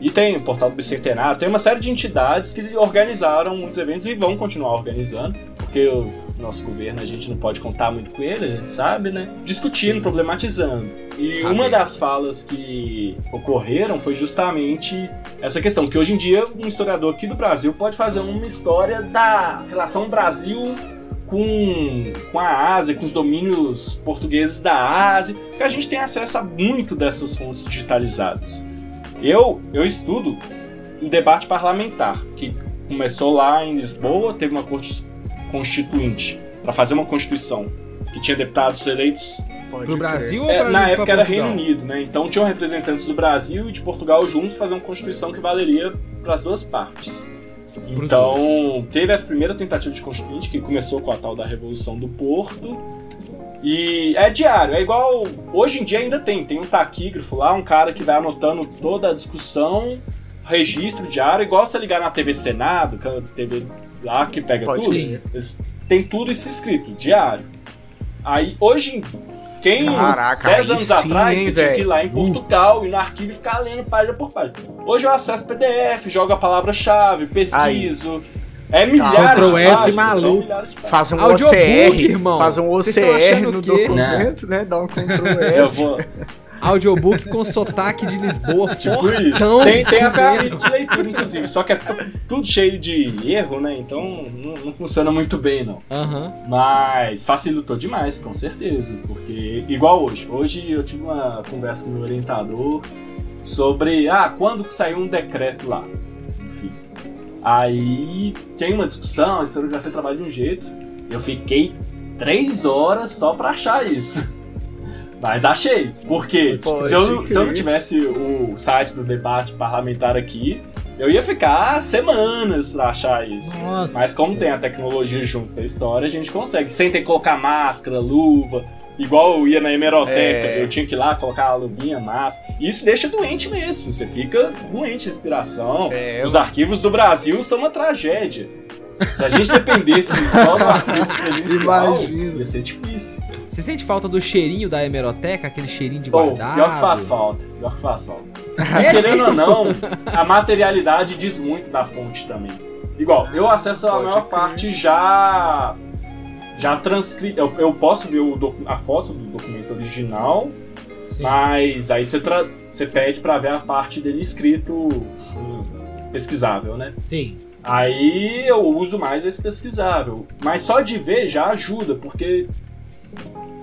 e tem o Portal do Bicentenário, tem uma série de entidades que organizaram muitos eventos e vão continuar organizando, porque o nosso governo a gente não pode contar muito com ele, a gente sabe, né? Discutindo, Sim. problematizando. E sabe. uma das falas que ocorreram foi justamente essa questão, que hoje em dia um historiador aqui do Brasil pode fazer uma história da relação Brasil com, com a Ásia, com os domínios portugueses da Ásia, que a gente tem acesso a muito dessas fontes digitalizadas. Eu, eu estudo o debate parlamentar, que começou lá em Lisboa, teve uma corte constituinte para fazer uma constituição que tinha deputados eleitos para o Brasil é, ou pra Na época era Reino Unido, né? Então tinham representantes do Brasil e de Portugal juntos fazer uma constituição que valeria para as duas partes. Então, teve essa primeira tentativa de constituinte, que começou com a tal da Revolução do Porto, e é diário, é igual. Hoje em dia ainda tem, tem um taquígrafo lá, um cara que vai anotando toda a discussão, registro diário, igual você ligar na TV Senado, que é a TV lá que pega Pode tudo. Eles, tem tudo isso escrito, diário. Aí hoje, quem Caraca, 10 anos sim, atrás, hein, você tinha que ir lá em Portugal uh. e no arquivo ficar lendo página por página. Hoje eu acesso PDF, jogo a palavra-chave, pesquiso. Aí é milhares Ctrl de F maluco. Faz um OCR, irmão. Faz um OCR no documento, né? Dá um Ctrl F. Eu vou... Audiobook com sotaque de Lisboa, tipo fortão. isso. Tem, tem a ferramenta de leitura, inclusive, só que é tudo cheio de erro, né? Então não, não funciona muito bem, não. Uhum. Mas facilitou demais, com certeza. Porque, igual hoje. Hoje eu tive uma conversa com o meu orientador sobre, ah, quando que saiu um decreto lá? Aí tem uma discussão, a historiografia trabalha de um jeito. Eu fiquei três horas só pra achar isso. Mas achei. Porque se eu, se eu não tivesse o site do debate parlamentar aqui, eu ia ficar semanas pra achar isso. Nossa. Mas como tem a tecnologia junto com a história, a gente consegue. Sem ter que colocar máscara, luva, Igual eu ia na hemeroteca, é... eu tinha que ir lá colocar a luvinha, massa. Isso deixa doente mesmo. Você fica doente, respiração. É, Os arquivos do Brasil são uma tragédia. Se a gente dependesse só do arquivo presencial, ia ser difícil. Você sente falta do cheirinho da hemeroteca, aquele cheirinho de guardado? pior que faz falta, pior que faz falta. É Querendo ou não, a materialidade diz muito da fonte também. Igual, eu acesso a maior parte já já transcrito. Eu, eu, posso ver a foto do documento original, Sim. mas aí você, você pede para ver a parte dele escrito pesquisável, né? Sim. Aí eu uso mais esse pesquisável. Mas só de ver já ajuda, porque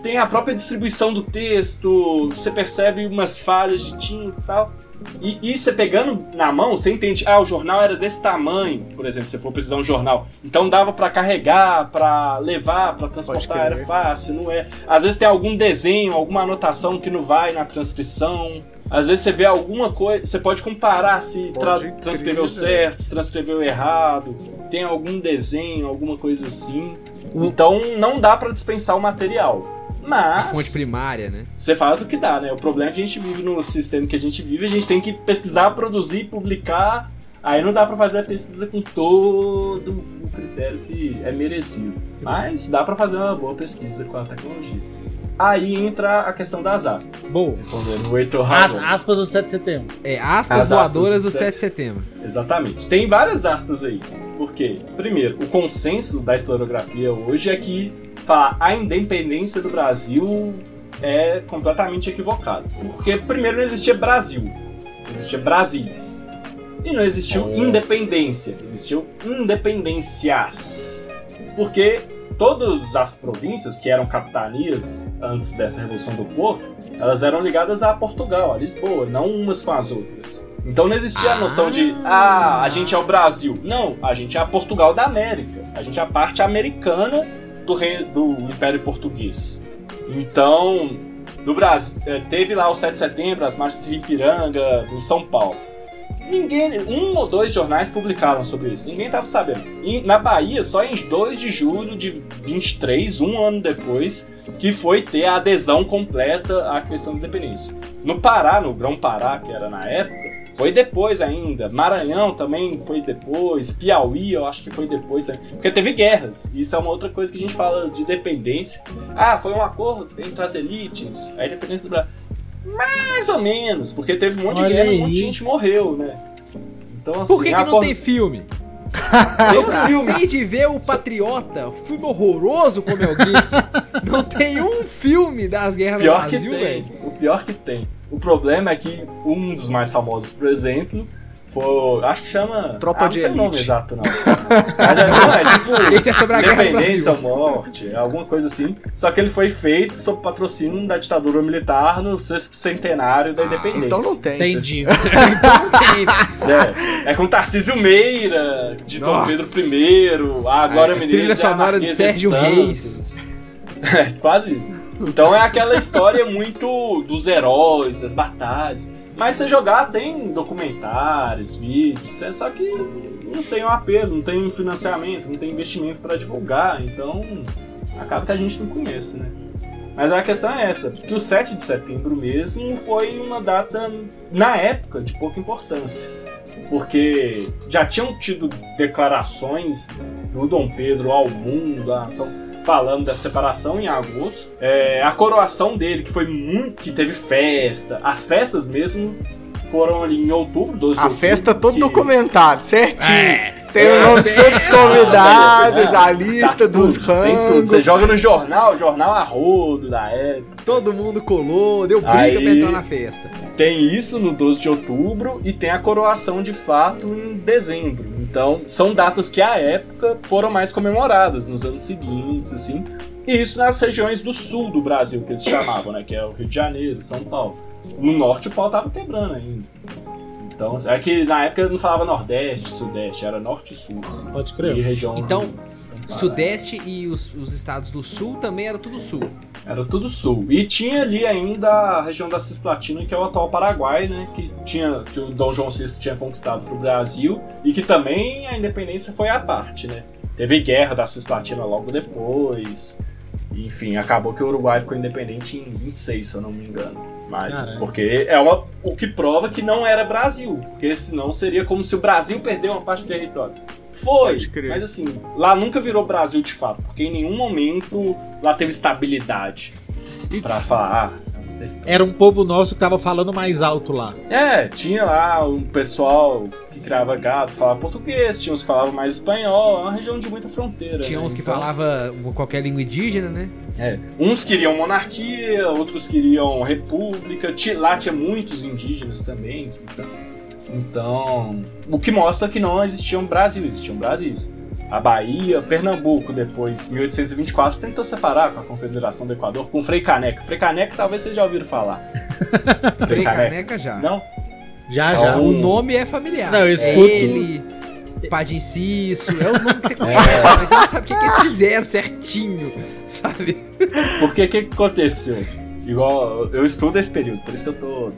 tem a própria distribuição do texto, você percebe umas falhas de tinta e tal. E, e você pegando na mão, você entende, ah, o jornal era desse tamanho, por exemplo, se for precisar um jornal. Então dava para carregar, para levar, para transportar, era fácil, não é? Às vezes tem algum desenho, alguma anotação que não vai na transcrição. Às vezes você vê alguma coisa, você pode comparar se tra transcreveu certo, se transcreveu errado, tem algum desenho, alguma coisa assim. Então não dá para dispensar o material. Mas. A fonte primária, né? Você faz o que dá, né? O problema é que a gente vive no sistema que a gente vive, a gente tem que pesquisar, produzir, publicar Aí não dá para fazer a pesquisa com todo o critério que é merecido. Mas dá para fazer uma boa pesquisa com a tecnologia. Aí entra a questão das aspas. Boa. Respondendo o Heitor As aspas do 7 de setembro. É, aspas As voadoras aspas do 7 de setembro. Exatamente. Tem várias aspas aí. Por quê? Primeiro, o consenso da historiografia hoje é que falar a independência do Brasil é completamente equivocado. Porque, primeiro, não existia Brasil. Existia Brasis. E não existiu é. independência. Existiu independências. Porque todas as províncias que eram capitanias antes dessa Revolução do Porto, elas eram ligadas a Portugal, a Lisboa, não umas com as outras. Então não existia a noção de, ah, a gente é o Brasil. Não, a gente é a Portugal da América. A gente é a parte americana do, rei, do Império Português. Então, no Brasil, eh, teve lá o 7 de setembro, as marchas de Ipiranga, em São Paulo. Ninguém, um ou dois jornais publicaram sobre isso, ninguém estava sabendo. E na Bahia, só em 2 de julho de 23, um ano depois, que foi ter a adesão completa à questão da independência. No Pará, no Grão Pará, que era na época, foi depois ainda. Maranhão também foi depois. Piauí, eu acho que foi depois também. Porque teve guerras. Isso é uma outra coisa que a gente fala de dependência. Ah, foi um acordo entre as elites. A independência do Brasil. Mais ou menos, porque teve um monte Olha de guerra e um monte de gente morreu, né? Então, assim, Por que, que não tem filme? Eu cansei de ver o Patriota, filme horroroso com o Mel Gibson. não tem um filme das guerras pior no Brasil, velho. O pior que tem. O problema é que um dos mais famosos, por exemplo, foi, acho que chama. Tropa ah, de Elite. nome exato, não. Mas é, não, é tipo. Esse é sobre a Independência ou morte, alguma coisa assim. Só que ele foi feito sob patrocínio da ditadura militar no centenário da independência. Então não tem. Entendi. então não tem. É, é com Tarcísio Meira, de Nossa. Dom Pedro I, a Glória é, Menezes. Trilha sonora de Sérgio Reis. É, quase isso. Então é aquela história muito dos heróis, das batalhas. Mas você jogar tem documentários, vídeos, é só que não tem um apelo, não tem financiamento, não tem investimento para divulgar, então acaba que a gente não conhece, né? Mas a questão é essa, que o 7 de setembro mesmo foi uma data, na época, de pouca importância. Porque já tinham tido declarações do Dom Pedro ao mundo, a São falando da separação em agosto. É, a coroação dele, que foi muito. que teve festa. As festas mesmo foram ali em outubro, 12 A de festa todo que... documentado, certinho. É. Tem o nome de todos os convidados, a lista tá dos rangos. Você joga no jornal, jornal a rodo da época. Todo mundo colou, deu briga Aí, pra entrar na festa. Tem isso no 12 de outubro e tem a coroação de fato em dezembro. Então, são datas que à época foram mais comemoradas nos anos seguintes, assim. E isso nas regiões do sul do Brasil, que eles chamavam, né? Que é o Rio de Janeiro, São Paulo. No norte o pau tava quebrando ainda. Então, é que na época não falava Nordeste, Sudeste, era Norte e Sul. Assim, Pode crer. E região então, Sudeste e os, os, estados do Sul também era tudo Sul. Era tudo Sul. E tinha ali ainda a região da Cisplatina, que é o atual Paraguai, né? Que, tinha, que o Dom João VI tinha conquistado para o Brasil e que também a independência foi à parte, né? Teve guerra da Cisplatina logo depois. Enfim, acabou que o Uruguai ficou independente em 26, se eu não me engano. Mas, porque é uma, o que prova que não era Brasil. Porque senão seria como se o Brasil perdeu uma parte do território. Foi, mas assim, lá nunca virou Brasil de fato, porque em nenhum momento lá teve estabilidade para falar. Ah, era um povo nosso que tava falando mais alto lá. É, tinha lá um pessoal que criava gado, falava português, tinha uns que falavam mais espanhol, é uma região de muita fronteira. Tinha né? uns que então... falavam qualquer língua indígena, né? É. Uns queriam monarquia, outros queriam república. Lá tinha muitos indígenas também. Então, o que mostra que não existiam Brasil, existiam Brasis. A Bahia, Pernambuco, depois, 1824, tentou separar com a Confederação do Equador, com Frei Caneca. Frei Caneca talvez vocês já ouviram falar. Frei Caneca já. Não? Já, já. O nome é familiar. Não, eu escuto. Ele, Padre Inciso, é os nomes que você conhece, é. mas você não sabe o que, que eles fizeram certinho, sabe? Porque o que, que aconteceu? Igual, eu estudo esse período, por isso que eu tô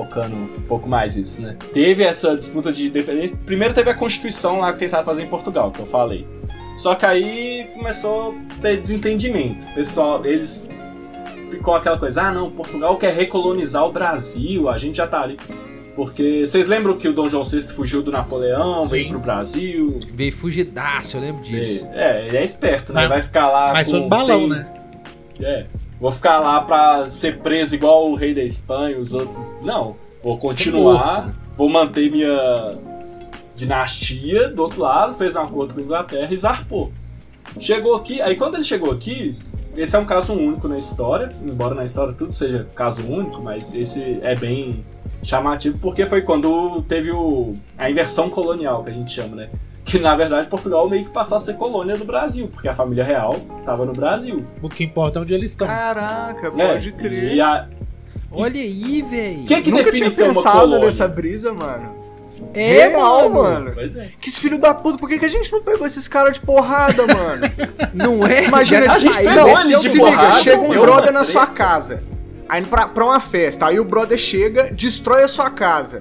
focando um pouco mais nisso, né? Teve essa disputa de independência. Primeiro teve a Constituição lá que tentaram fazer em Portugal, que eu falei. Só que aí começou a ter desentendimento. pessoal, eles ficou aquela coisa: ah, não, Portugal quer recolonizar o Brasil, a gente já tá ali. Porque vocês lembram que o Dom João VI fugiu do Napoleão, Sim. veio pro Brasil? Veio fugidaço, eu lembro disso. É, ele é esperto, né? Mas, Vai ficar lá. Mas foi balão, sem... né? É. Vou ficar lá pra ser preso igual o rei da Espanha, os outros. Não. Vou continuar, morto, vou manter minha dinastia do outro lado, fez um acordo com a Inglaterra e zarpou. Chegou aqui, aí quando ele chegou aqui, esse é um caso único na história, embora na história tudo seja caso único, mas esse é bem chamativo porque foi quando teve o, a inversão colonial, que a gente chama, né? Que na verdade Portugal meio que passou a ser colônia do Brasil, porque a família real estava no Brasil. O que importa é onde eles estão. Caraca, pode é, crer. A... Olha aí, velho. Que que Nunca tinha pensado nessa brisa, mano. É, Real, mano. Pois é. Que filho da puta, por que, que a gente não pegou esses caras de porrada, mano? não é? Imagina, a gente pegou não, eles de se porrada, liga, chega um brother na sua casa. Aí pra, pra uma festa, aí o brother chega, destrói a sua casa.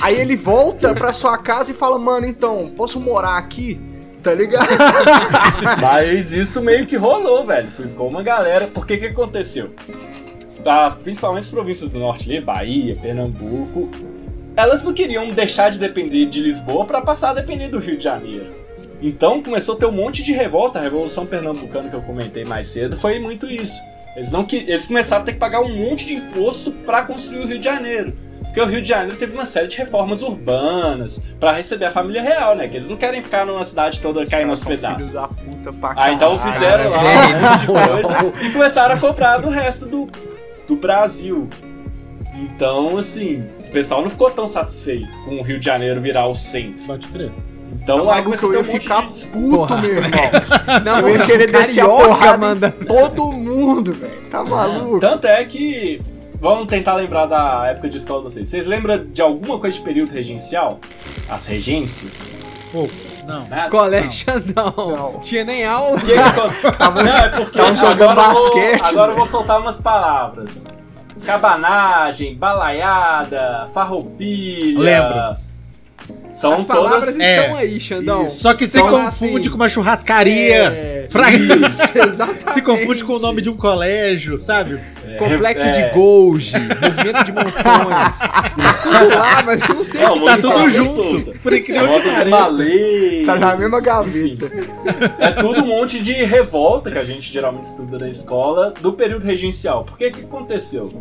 Aí ele volta pra sua casa e fala, mano, então, posso morar aqui? Tá ligado? Mas isso meio que rolou, velho. Ficou uma galera. Por que que aconteceu? As, principalmente as províncias do norte ali, Bahia, Pernambuco, elas não queriam deixar de depender de Lisboa para passar a depender do Rio de Janeiro. Então começou a ter um monte de revolta. A Revolução Pernambucana que eu comentei mais cedo foi muito isso. Eles, não, eles começaram a ter que pagar um monte de imposto para construir o Rio de Janeiro. Porque o Rio de Janeiro teve uma série de reformas urbanas para receber a família real, né? Que eles não querem ficar numa cidade toda Os caindo aos pedaços. Da puta pra ah, então fizeram lá um monte de coisa e começaram a comprar do resto do, do Brasil. Então, assim, o pessoal não ficou tão satisfeito com o Rio de Janeiro virar o centro. Pode crer. Então tá aí começou eu ia um ficar de... puto, Porra. meu irmão. Não, eu ia querer descer a porrada manda. todo mundo, velho. Tá maluco. Tanto é que Vamos tentar lembrar da época de escola de vocês. Vocês lembram de alguma coisa de período regencial? As regências? Pô, não. Nada? Colégio não. não. não. Tinha nem aula. Que que... Tava, não, é porque jogando agora basquete. Vou, agora eu vou soltar umas palavras. Cabanagem, balaiada, farroupilha. Lembro. São As palavras todas... estão é. aí, Xandão. Isso. Só que você confunde assim, com uma churrascaria. É... Isso, exatamente. Se confunde com o nome de um colégio, sabe? É. Complexo é. de Golgi, movimento de monções. tudo lá, mas eu não sei. Não, tá tudo junto. Por incrível que pareça. Tá na mesma gaveta. É tudo um monte de revolta que a gente geralmente estuda na escola do período regencial. Por que que aconteceu?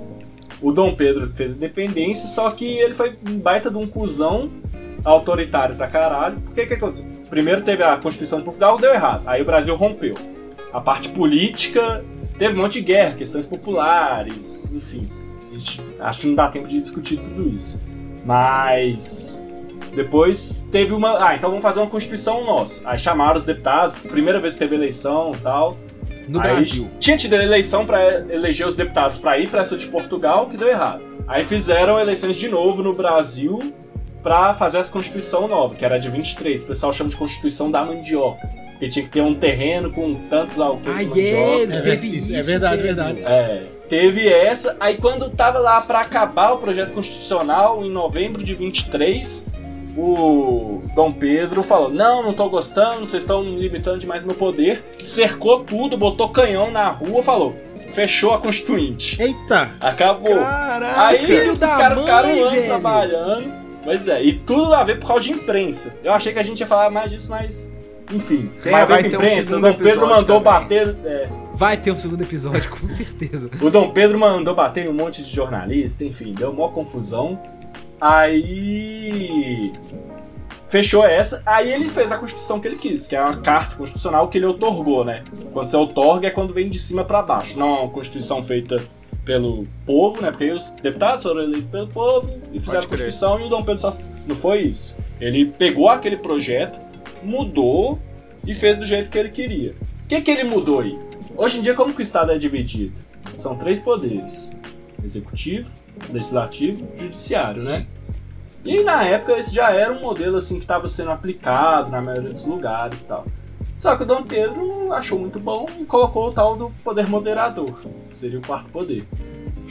O Dom Pedro fez independência, só que ele foi um baita de um cuzão autoritário pra caralho. O que que aconteceu? Primeiro teve a Constituição de Portugal, deu errado. Aí o Brasil rompeu. A parte política teve um monte de guerra, questões populares, enfim. Gente, acho que não dá tempo de discutir tudo isso. Mas depois teve uma. Ah, então vamos fazer uma Constituição nossa. Aí chamaram os deputados, primeira vez que teve eleição e tal. No Aí, Brasil. Tinha tido eleição para eleger os deputados para ir para essa de Portugal, que deu errado. Aí fizeram eleições de novo no Brasil para fazer essa Constituição nova, que era de 23. O pessoal chama de Constituição da Mandioca. Porque tinha que ter um terreno com tantos alqueires ah, de mandioca. É, teve isso, é verdade, velho. verdade. É, teve essa. Aí quando tava lá para acabar o projeto constitucional, em novembro de 23, o Dom Pedro falou: Não, não tô gostando, vocês estão limitando demais meu poder. Cercou tudo, botou canhão na rua, falou: Fechou a Constituinte. Eita! Acabou. Caraca, Aí filho os caras ficaram um ano trabalhando. Pois é, e tudo a ver por causa de imprensa. Eu achei que a gente ia falar mais disso, mas. Enfim, tem mas a ver vai com ter imprensa. Um o Dom Pedro mandou também. bater. É... Vai ter um segundo episódio, com certeza. o Dom Pedro mandou bater em um monte de jornalista, enfim, deu uma confusão. Aí. Fechou essa, aí ele fez a Constituição que ele quis, que é uma carta constitucional que ele otorgou, né? Quando você otorga é quando vem de cima para baixo, não é uma Constituição feita pelo povo, né? Porque os deputados foram eleitos pelo povo e fizeram Pode a Constituição crer. e o Dom Pedro só. Não foi isso. Ele pegou aquele projeto, mudou e fez do jeito que ele queria. O que, que ele mudou aí? Hoje em dia, como que o Estado é dividido? São três poderes: executivo, legislativo e judiciário, né? Né? E na época esse já era um modelo assim que estava sendo aplicado na maioria dos lugares e tal. Só que o Dom Pedro achou muito bom e colocou o tal do poder moderador, que seria o quarto poder.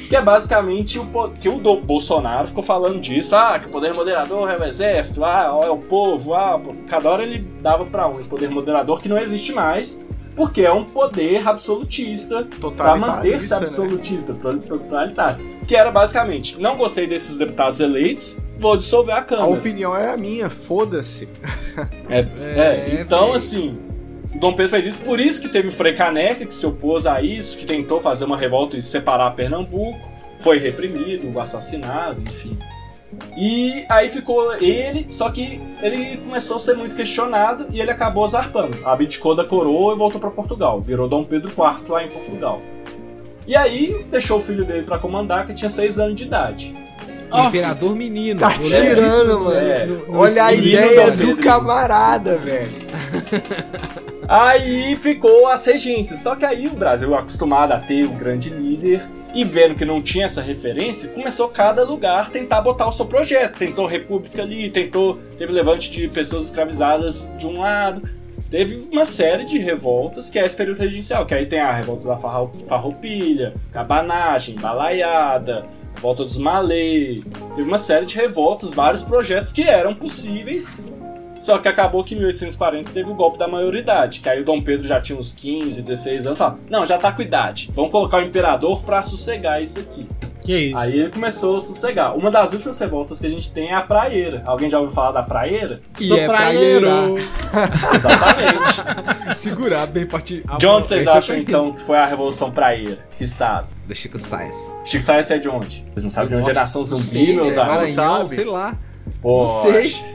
Que é basicamente o que o do Bolsonaro ficou falando disso, ah, que o poder moderador é o exército, ah, é o povo, ah, cada hora ele dava para um esse poder moderador que não existe mais, porque é um poder absolutista para manter-se né? absolutista, né? totalitário. Que era basicamente, não gostei desses deputados eleitos, vou dissolver a Câmara. A opinião é a minha, foda-se. É, é, é, então, assim, o Dom Pedro fez isso, por isso que teve o Frei Caneca, que se opôs a isso, que tentou fazer uma revolta e separar Pernambuco, foi reprimido, assassinado, enfim. E aí ficou ele, só que ele começou a ser muito questionado e ele acabou zarpando. Abdicou da coroa e voltou para Portugal. Virou Dom Pedro IV lá em Portugal. E aí deixou o filho dele para comandar, que tinha 6 anos de idade. Imperador menino. Tá tirando, mano. É. Olha a ideia do camarada, velho. aí ficou as regências. Só que aí o Brasil, acostumado a ter um grande líder, e vendo que não tinha essa referência, começou cada lugar tentar botar o seu projeto. Tentou República ali, tentou. Teve levante de pessoas escravizadas de um lado. Teve uma série de revoltas que é esse período regencial, que aí tem a revolta da farroupilha, cabanagem, balaiada, revolta dos malês. Teve uma série de revoltas, vários projetos que eram possíveis só que acabou que em 1840 teve o golpe da maioridade, que aí o Dom Pedro já tinha uns 15, 16 anos. Fala, não, já tá com idade. Vamos colocar o imperador para sossegar isso aqui. Que isso? Aí ele começou a sossegar. Uma das últimas revoltas que a gente tem é a praieira. Alguém já ouviu falar da praieira? E Sou é praieiro. Exatamente. Segurar bem forte. De onde vocês acham então que foi a Revolução Praieira? Que estado? Do Chico Sainz. Chico Sainz é de onde? Vocês não sabem de onde é nação zumbi, meus amigos? Sei lá. Pô, não sei.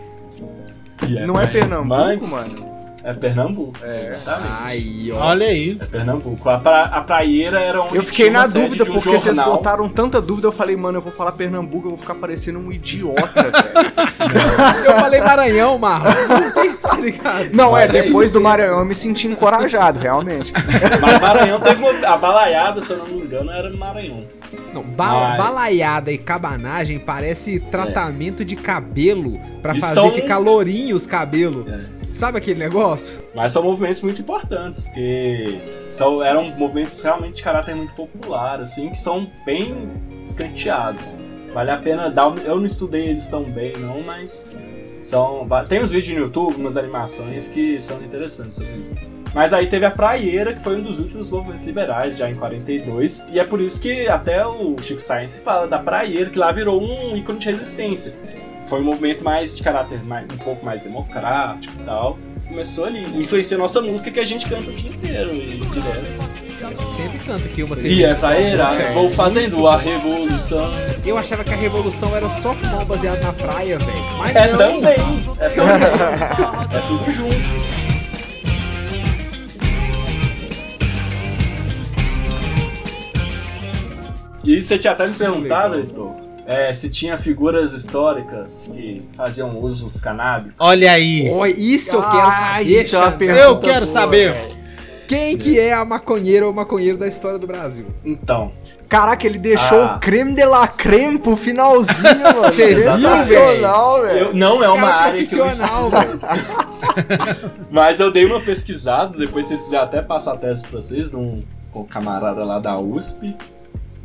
É não é Pernambuco, mano? É Pernambuco. É. Exatamente. Aí, ó. Olha aí. É Pernambuco. A, pra, a praieira era onde. Eu fiquei na dúvida, um porque jornal. vocês botaram tanta dúvida. Eu falei, mano, eu vou falar Pernambuco, eu vou ficar parecendo um idiota, velho. eu falei Maranhão, Marlon. Tá não, é, depois é do Maranhão eu me senti encorajado, realmente. Mas Maranhão teve uma. A balaiada, se eu não me engano, era no Maranhão. Não, ba balaiada e cabanagem parece tratamento é. de cabelo para fazer são... ficar lourinho os cabelos. É. Sabe aquele negócio? Mas são movimentos muito importantes, porque são, eram movimentos realmente de caráter muito popular, assim, que são bem escanteados. Vale a pena dar. Eu não estudei eles tão bem, não, mas são. Tem uns vídeos no YouTube, umas animações que são interessantes sobre isso. Mas aí teve a Praieira, que foi um dos últimos movimentos liberais, já em 42, e é por isso que até o Chico Science fala da Praieira, que lá virou um ícone de resistência foi um movimento mais de caráter mais, um pouco mais democrático e tal. Começou ali. Influencia a nossa música que a gente canta o dia inteiro e direto. A sempre canta aqui uma E é pra era, vou fazendo a revolução. Eu achava que a revolução era só fumar baseado na praia, velho. É não. também. É também. é tudo junto. E você tinha até me perguntado, Heitor, é, se tinha figuras históricas que faziam uso dos canábicos. Olha aí. Oh, isso eu quero saber. Isso é eu quero boa, saber. Véio. Quem que é a maconheira ou maconheiro da história do Brasil? Então. Caraca, ele deixou ah. o creme de la creme pro finalzinho, mano. Sensacional, velho. Não é uma Cara área profissional, velho. Mas eu dei uma pesquisada, depois se vocês quiserem até passar a tese pra vocês, num um camarada lá da USP.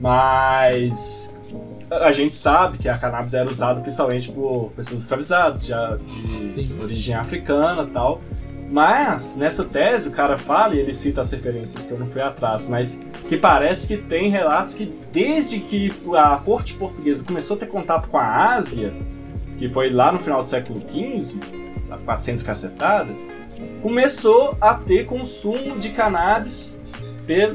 Mas a gente sabe que a cannabis era usada principalmente por pessoas escravizadas, já de Sim. origem africana e tal. Mas, nessa tese, o cara fala, e ele cita as referências que eu não fui atrás, mas que parece que tem relatos que desde que a corte portuguesa começou a ter contato com a Ásia, que foi lá no final do século XV, a 400 cacetada, começou a ter consumo de cannabis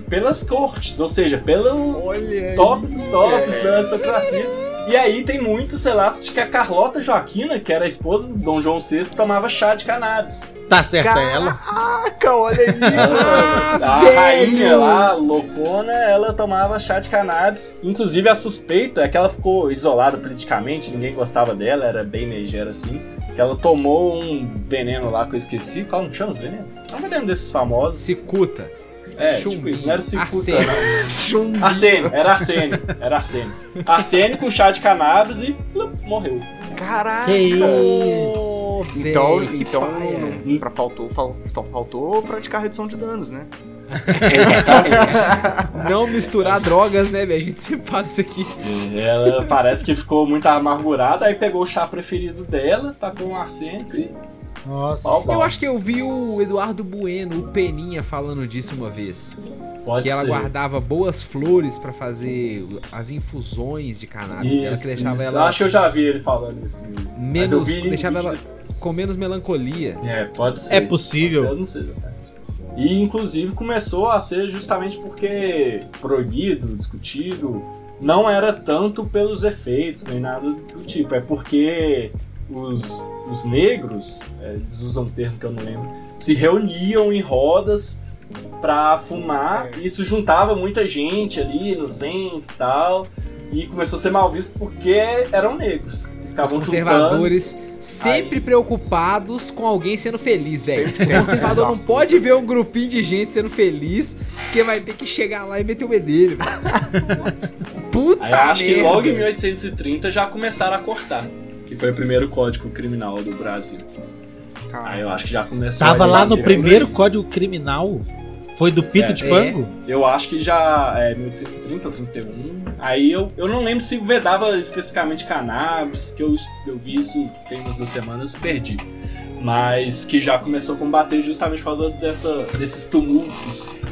pelas cortes, ou seja, pelo Olha top dos tops é. da aristocracia. E aí tem muitos relatos de que a Carlota Joaquina, que era a esposa do Dom João VI, tomava chá de cannabis. Tá certo Caraca, ela. Caraca, olha aí. Ela, ah, a velho. rainha lá, loucona, ela tomava chá de cannabis. Inclusive a suspeita é que ela ficou isolada politicamente, ninguém gostava dela, era bem megera assim. Que ela tomou um veneno lá que eu esqueci. Qual não chama os venenos? É um veneno desses famosos. Cicuta. É, tipo isso, não era cicuta, não. Arsênio, era arsênio, era arsênio. Arsênio com chá de cannabis e morreu. Caraca! Que isso! Então, então pra faltou, faltou, faltou praticar redução de danos, né? Exatamente. Não misturar drogas, né, velho? A gente sempre fala isso aqui. Ela parece que ficou muito amargurada, aí pegou o chá preferido dela, tacou um arsênico e nossa. Eu acho que eu vi o Eduardo Bueno, o Peninha, falando disso uma vez. Pode que ela guardava boas flores para fazer as infusões de cannabis isso, dela, que deixava isso. ela. Acho que eu já vi ele falando isso. isso. Menos, deixava ela com menos melancolia. É, pode ser. É possível. Eu não sei, e inclusive começou a ser justamente porque proibido, discutido, não era tanto pelos efeitos nem nada do tipo, é porque os, os negros, é, eles usam um termo que eu não lembro, se reuniam em rodas para fumar e isso juntava muita gente ali no centro e tal. E começou a ser mal visto porque eram negros. Os conservadores sempre Aí. preocupados com alguém sendo feliz, velho. O conservador não pode ver um grupinho de gente sendo feliz, porque vai ter que chegar lá e meter o bedelho, Puta Aí acho merda. que logo em 1830 já começaram a cortar. Que foi o primeiro código criminal do Brasil. Caramba. Aí eu acho que já começou Tava lá no primeiro código criminal? Foi do Pito é, de Pango? É, eu acho que já é 1830 ou 31. Aí eu, eu não lembro se vedava especificamente cannabis, que eu, eu vi isso tem umas duas semanas perdi. Mas que já começou a combater justamente por causa dessa, desses tumultos,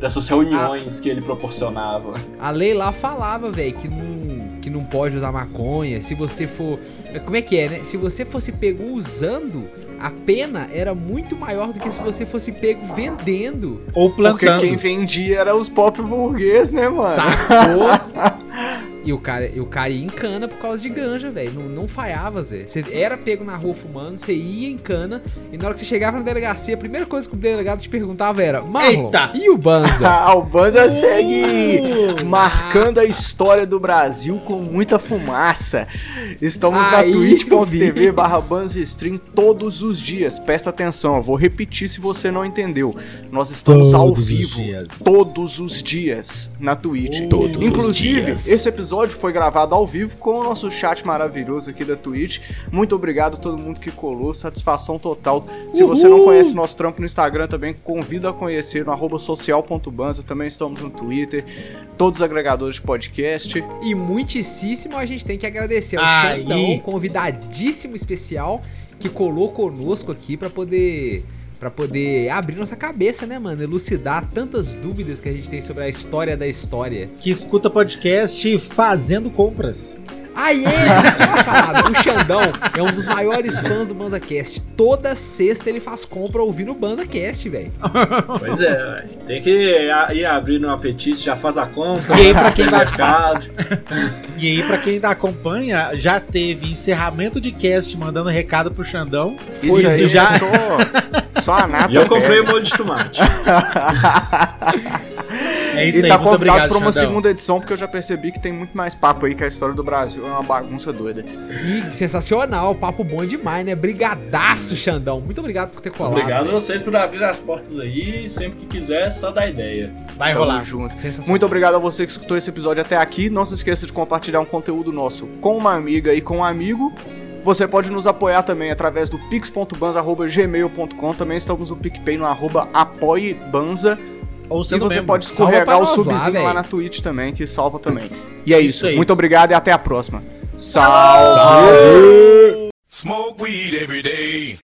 dessas reuniões a, que ele proporcionava. A lei lá falava, velho, que não, que não pode usar maconha. Se você for. Como é que é, né? Se você fosse pego usando a pena era muito maior do que se você fosse pego vendendo. Ou plantando. Porque quem vendia era os pop burguês, né, mano? Sacou? E o cara, o cara ia em cana por causa de ganja, velho. Não, não falhava, Zé. Você era pego na rua fumando, você ia em cana, e na hora que você chegava na delegacia, a primeira coisa que o delegado te perguntava era: Marlon, Eita. e o Banza? ah, o Banza uh, segue marcando a história do Brasil com muita fumaça. Estamos Aí na twitch.tv barra Banzestream todos os dias. Presta atenção, eu vou repetir se você não entendeu. Nós estamos todos ao vivo os todos os dias na Twitch. Todos Inclusive, esse episódio episódio foi gravado ao vivo com o nosso chat maravilhoso aqui da Twitch. Muito obrigado a todo mundo que colou, satisfação total. Se Uhul. você não conhece nosso trampo no Instagram também, convido a conhecer no arroba social.banza, também estamos no Twitter, todos os agregadores de podcast. E muitíssimo a gente tem que agradecer ao Xandão, convidadíssimo especial, que colou conosco aqui para poder para poder abrir nossa cabeça, né, mano? Elucidar tantas dúvidas que a gente tem sobre a história da história. Que escuta podcast fazendo compras. Aí ele, o Xandão é um dos maiores fãs do BanzaCast. Toda sexta ele faz compra ouvindo o BanzaCast, velho. Pois é, tem que ir abrindo um apetite, já faz a compra. E aí, pra quem mercado. e aí, pra quem ainda acompanha, já teve encerramento de cast mandando recado pro Xandão. Isso, isso aí já. Só, só a nata. E eu comprei o molho de tomate. É isso e aí, tá convidado para uma Xandão. segunda edição, porque eu já percebi que tem muito mais papo aí que a história do Brasil é uma bagunça doida. E sensacional, papo bom demais, né? Brigadaço, Xandão. Muito obrigado por ter colado. Obrigado a vocês por abrir as portas aí. Sempre que quiser, só dá ideia. Vai Tamo rolar. junto. Muito obrigado a você que escutou esse episódio até aqui. Não se esqueça de compartilhar um conteúdo nosso com uma amiga e com um amigo. Você pode nos apoiar também através do pix.banza.gmail.com. Também estamos no PicPay no arroba apoiebanza. Ou e você mesmo. pode escorregar o subzinho lá, lá, na Twitch também, que salva também. E é isso. isso Muito obrigado e até a próxima. Salve! Salve! Smoke weed every day.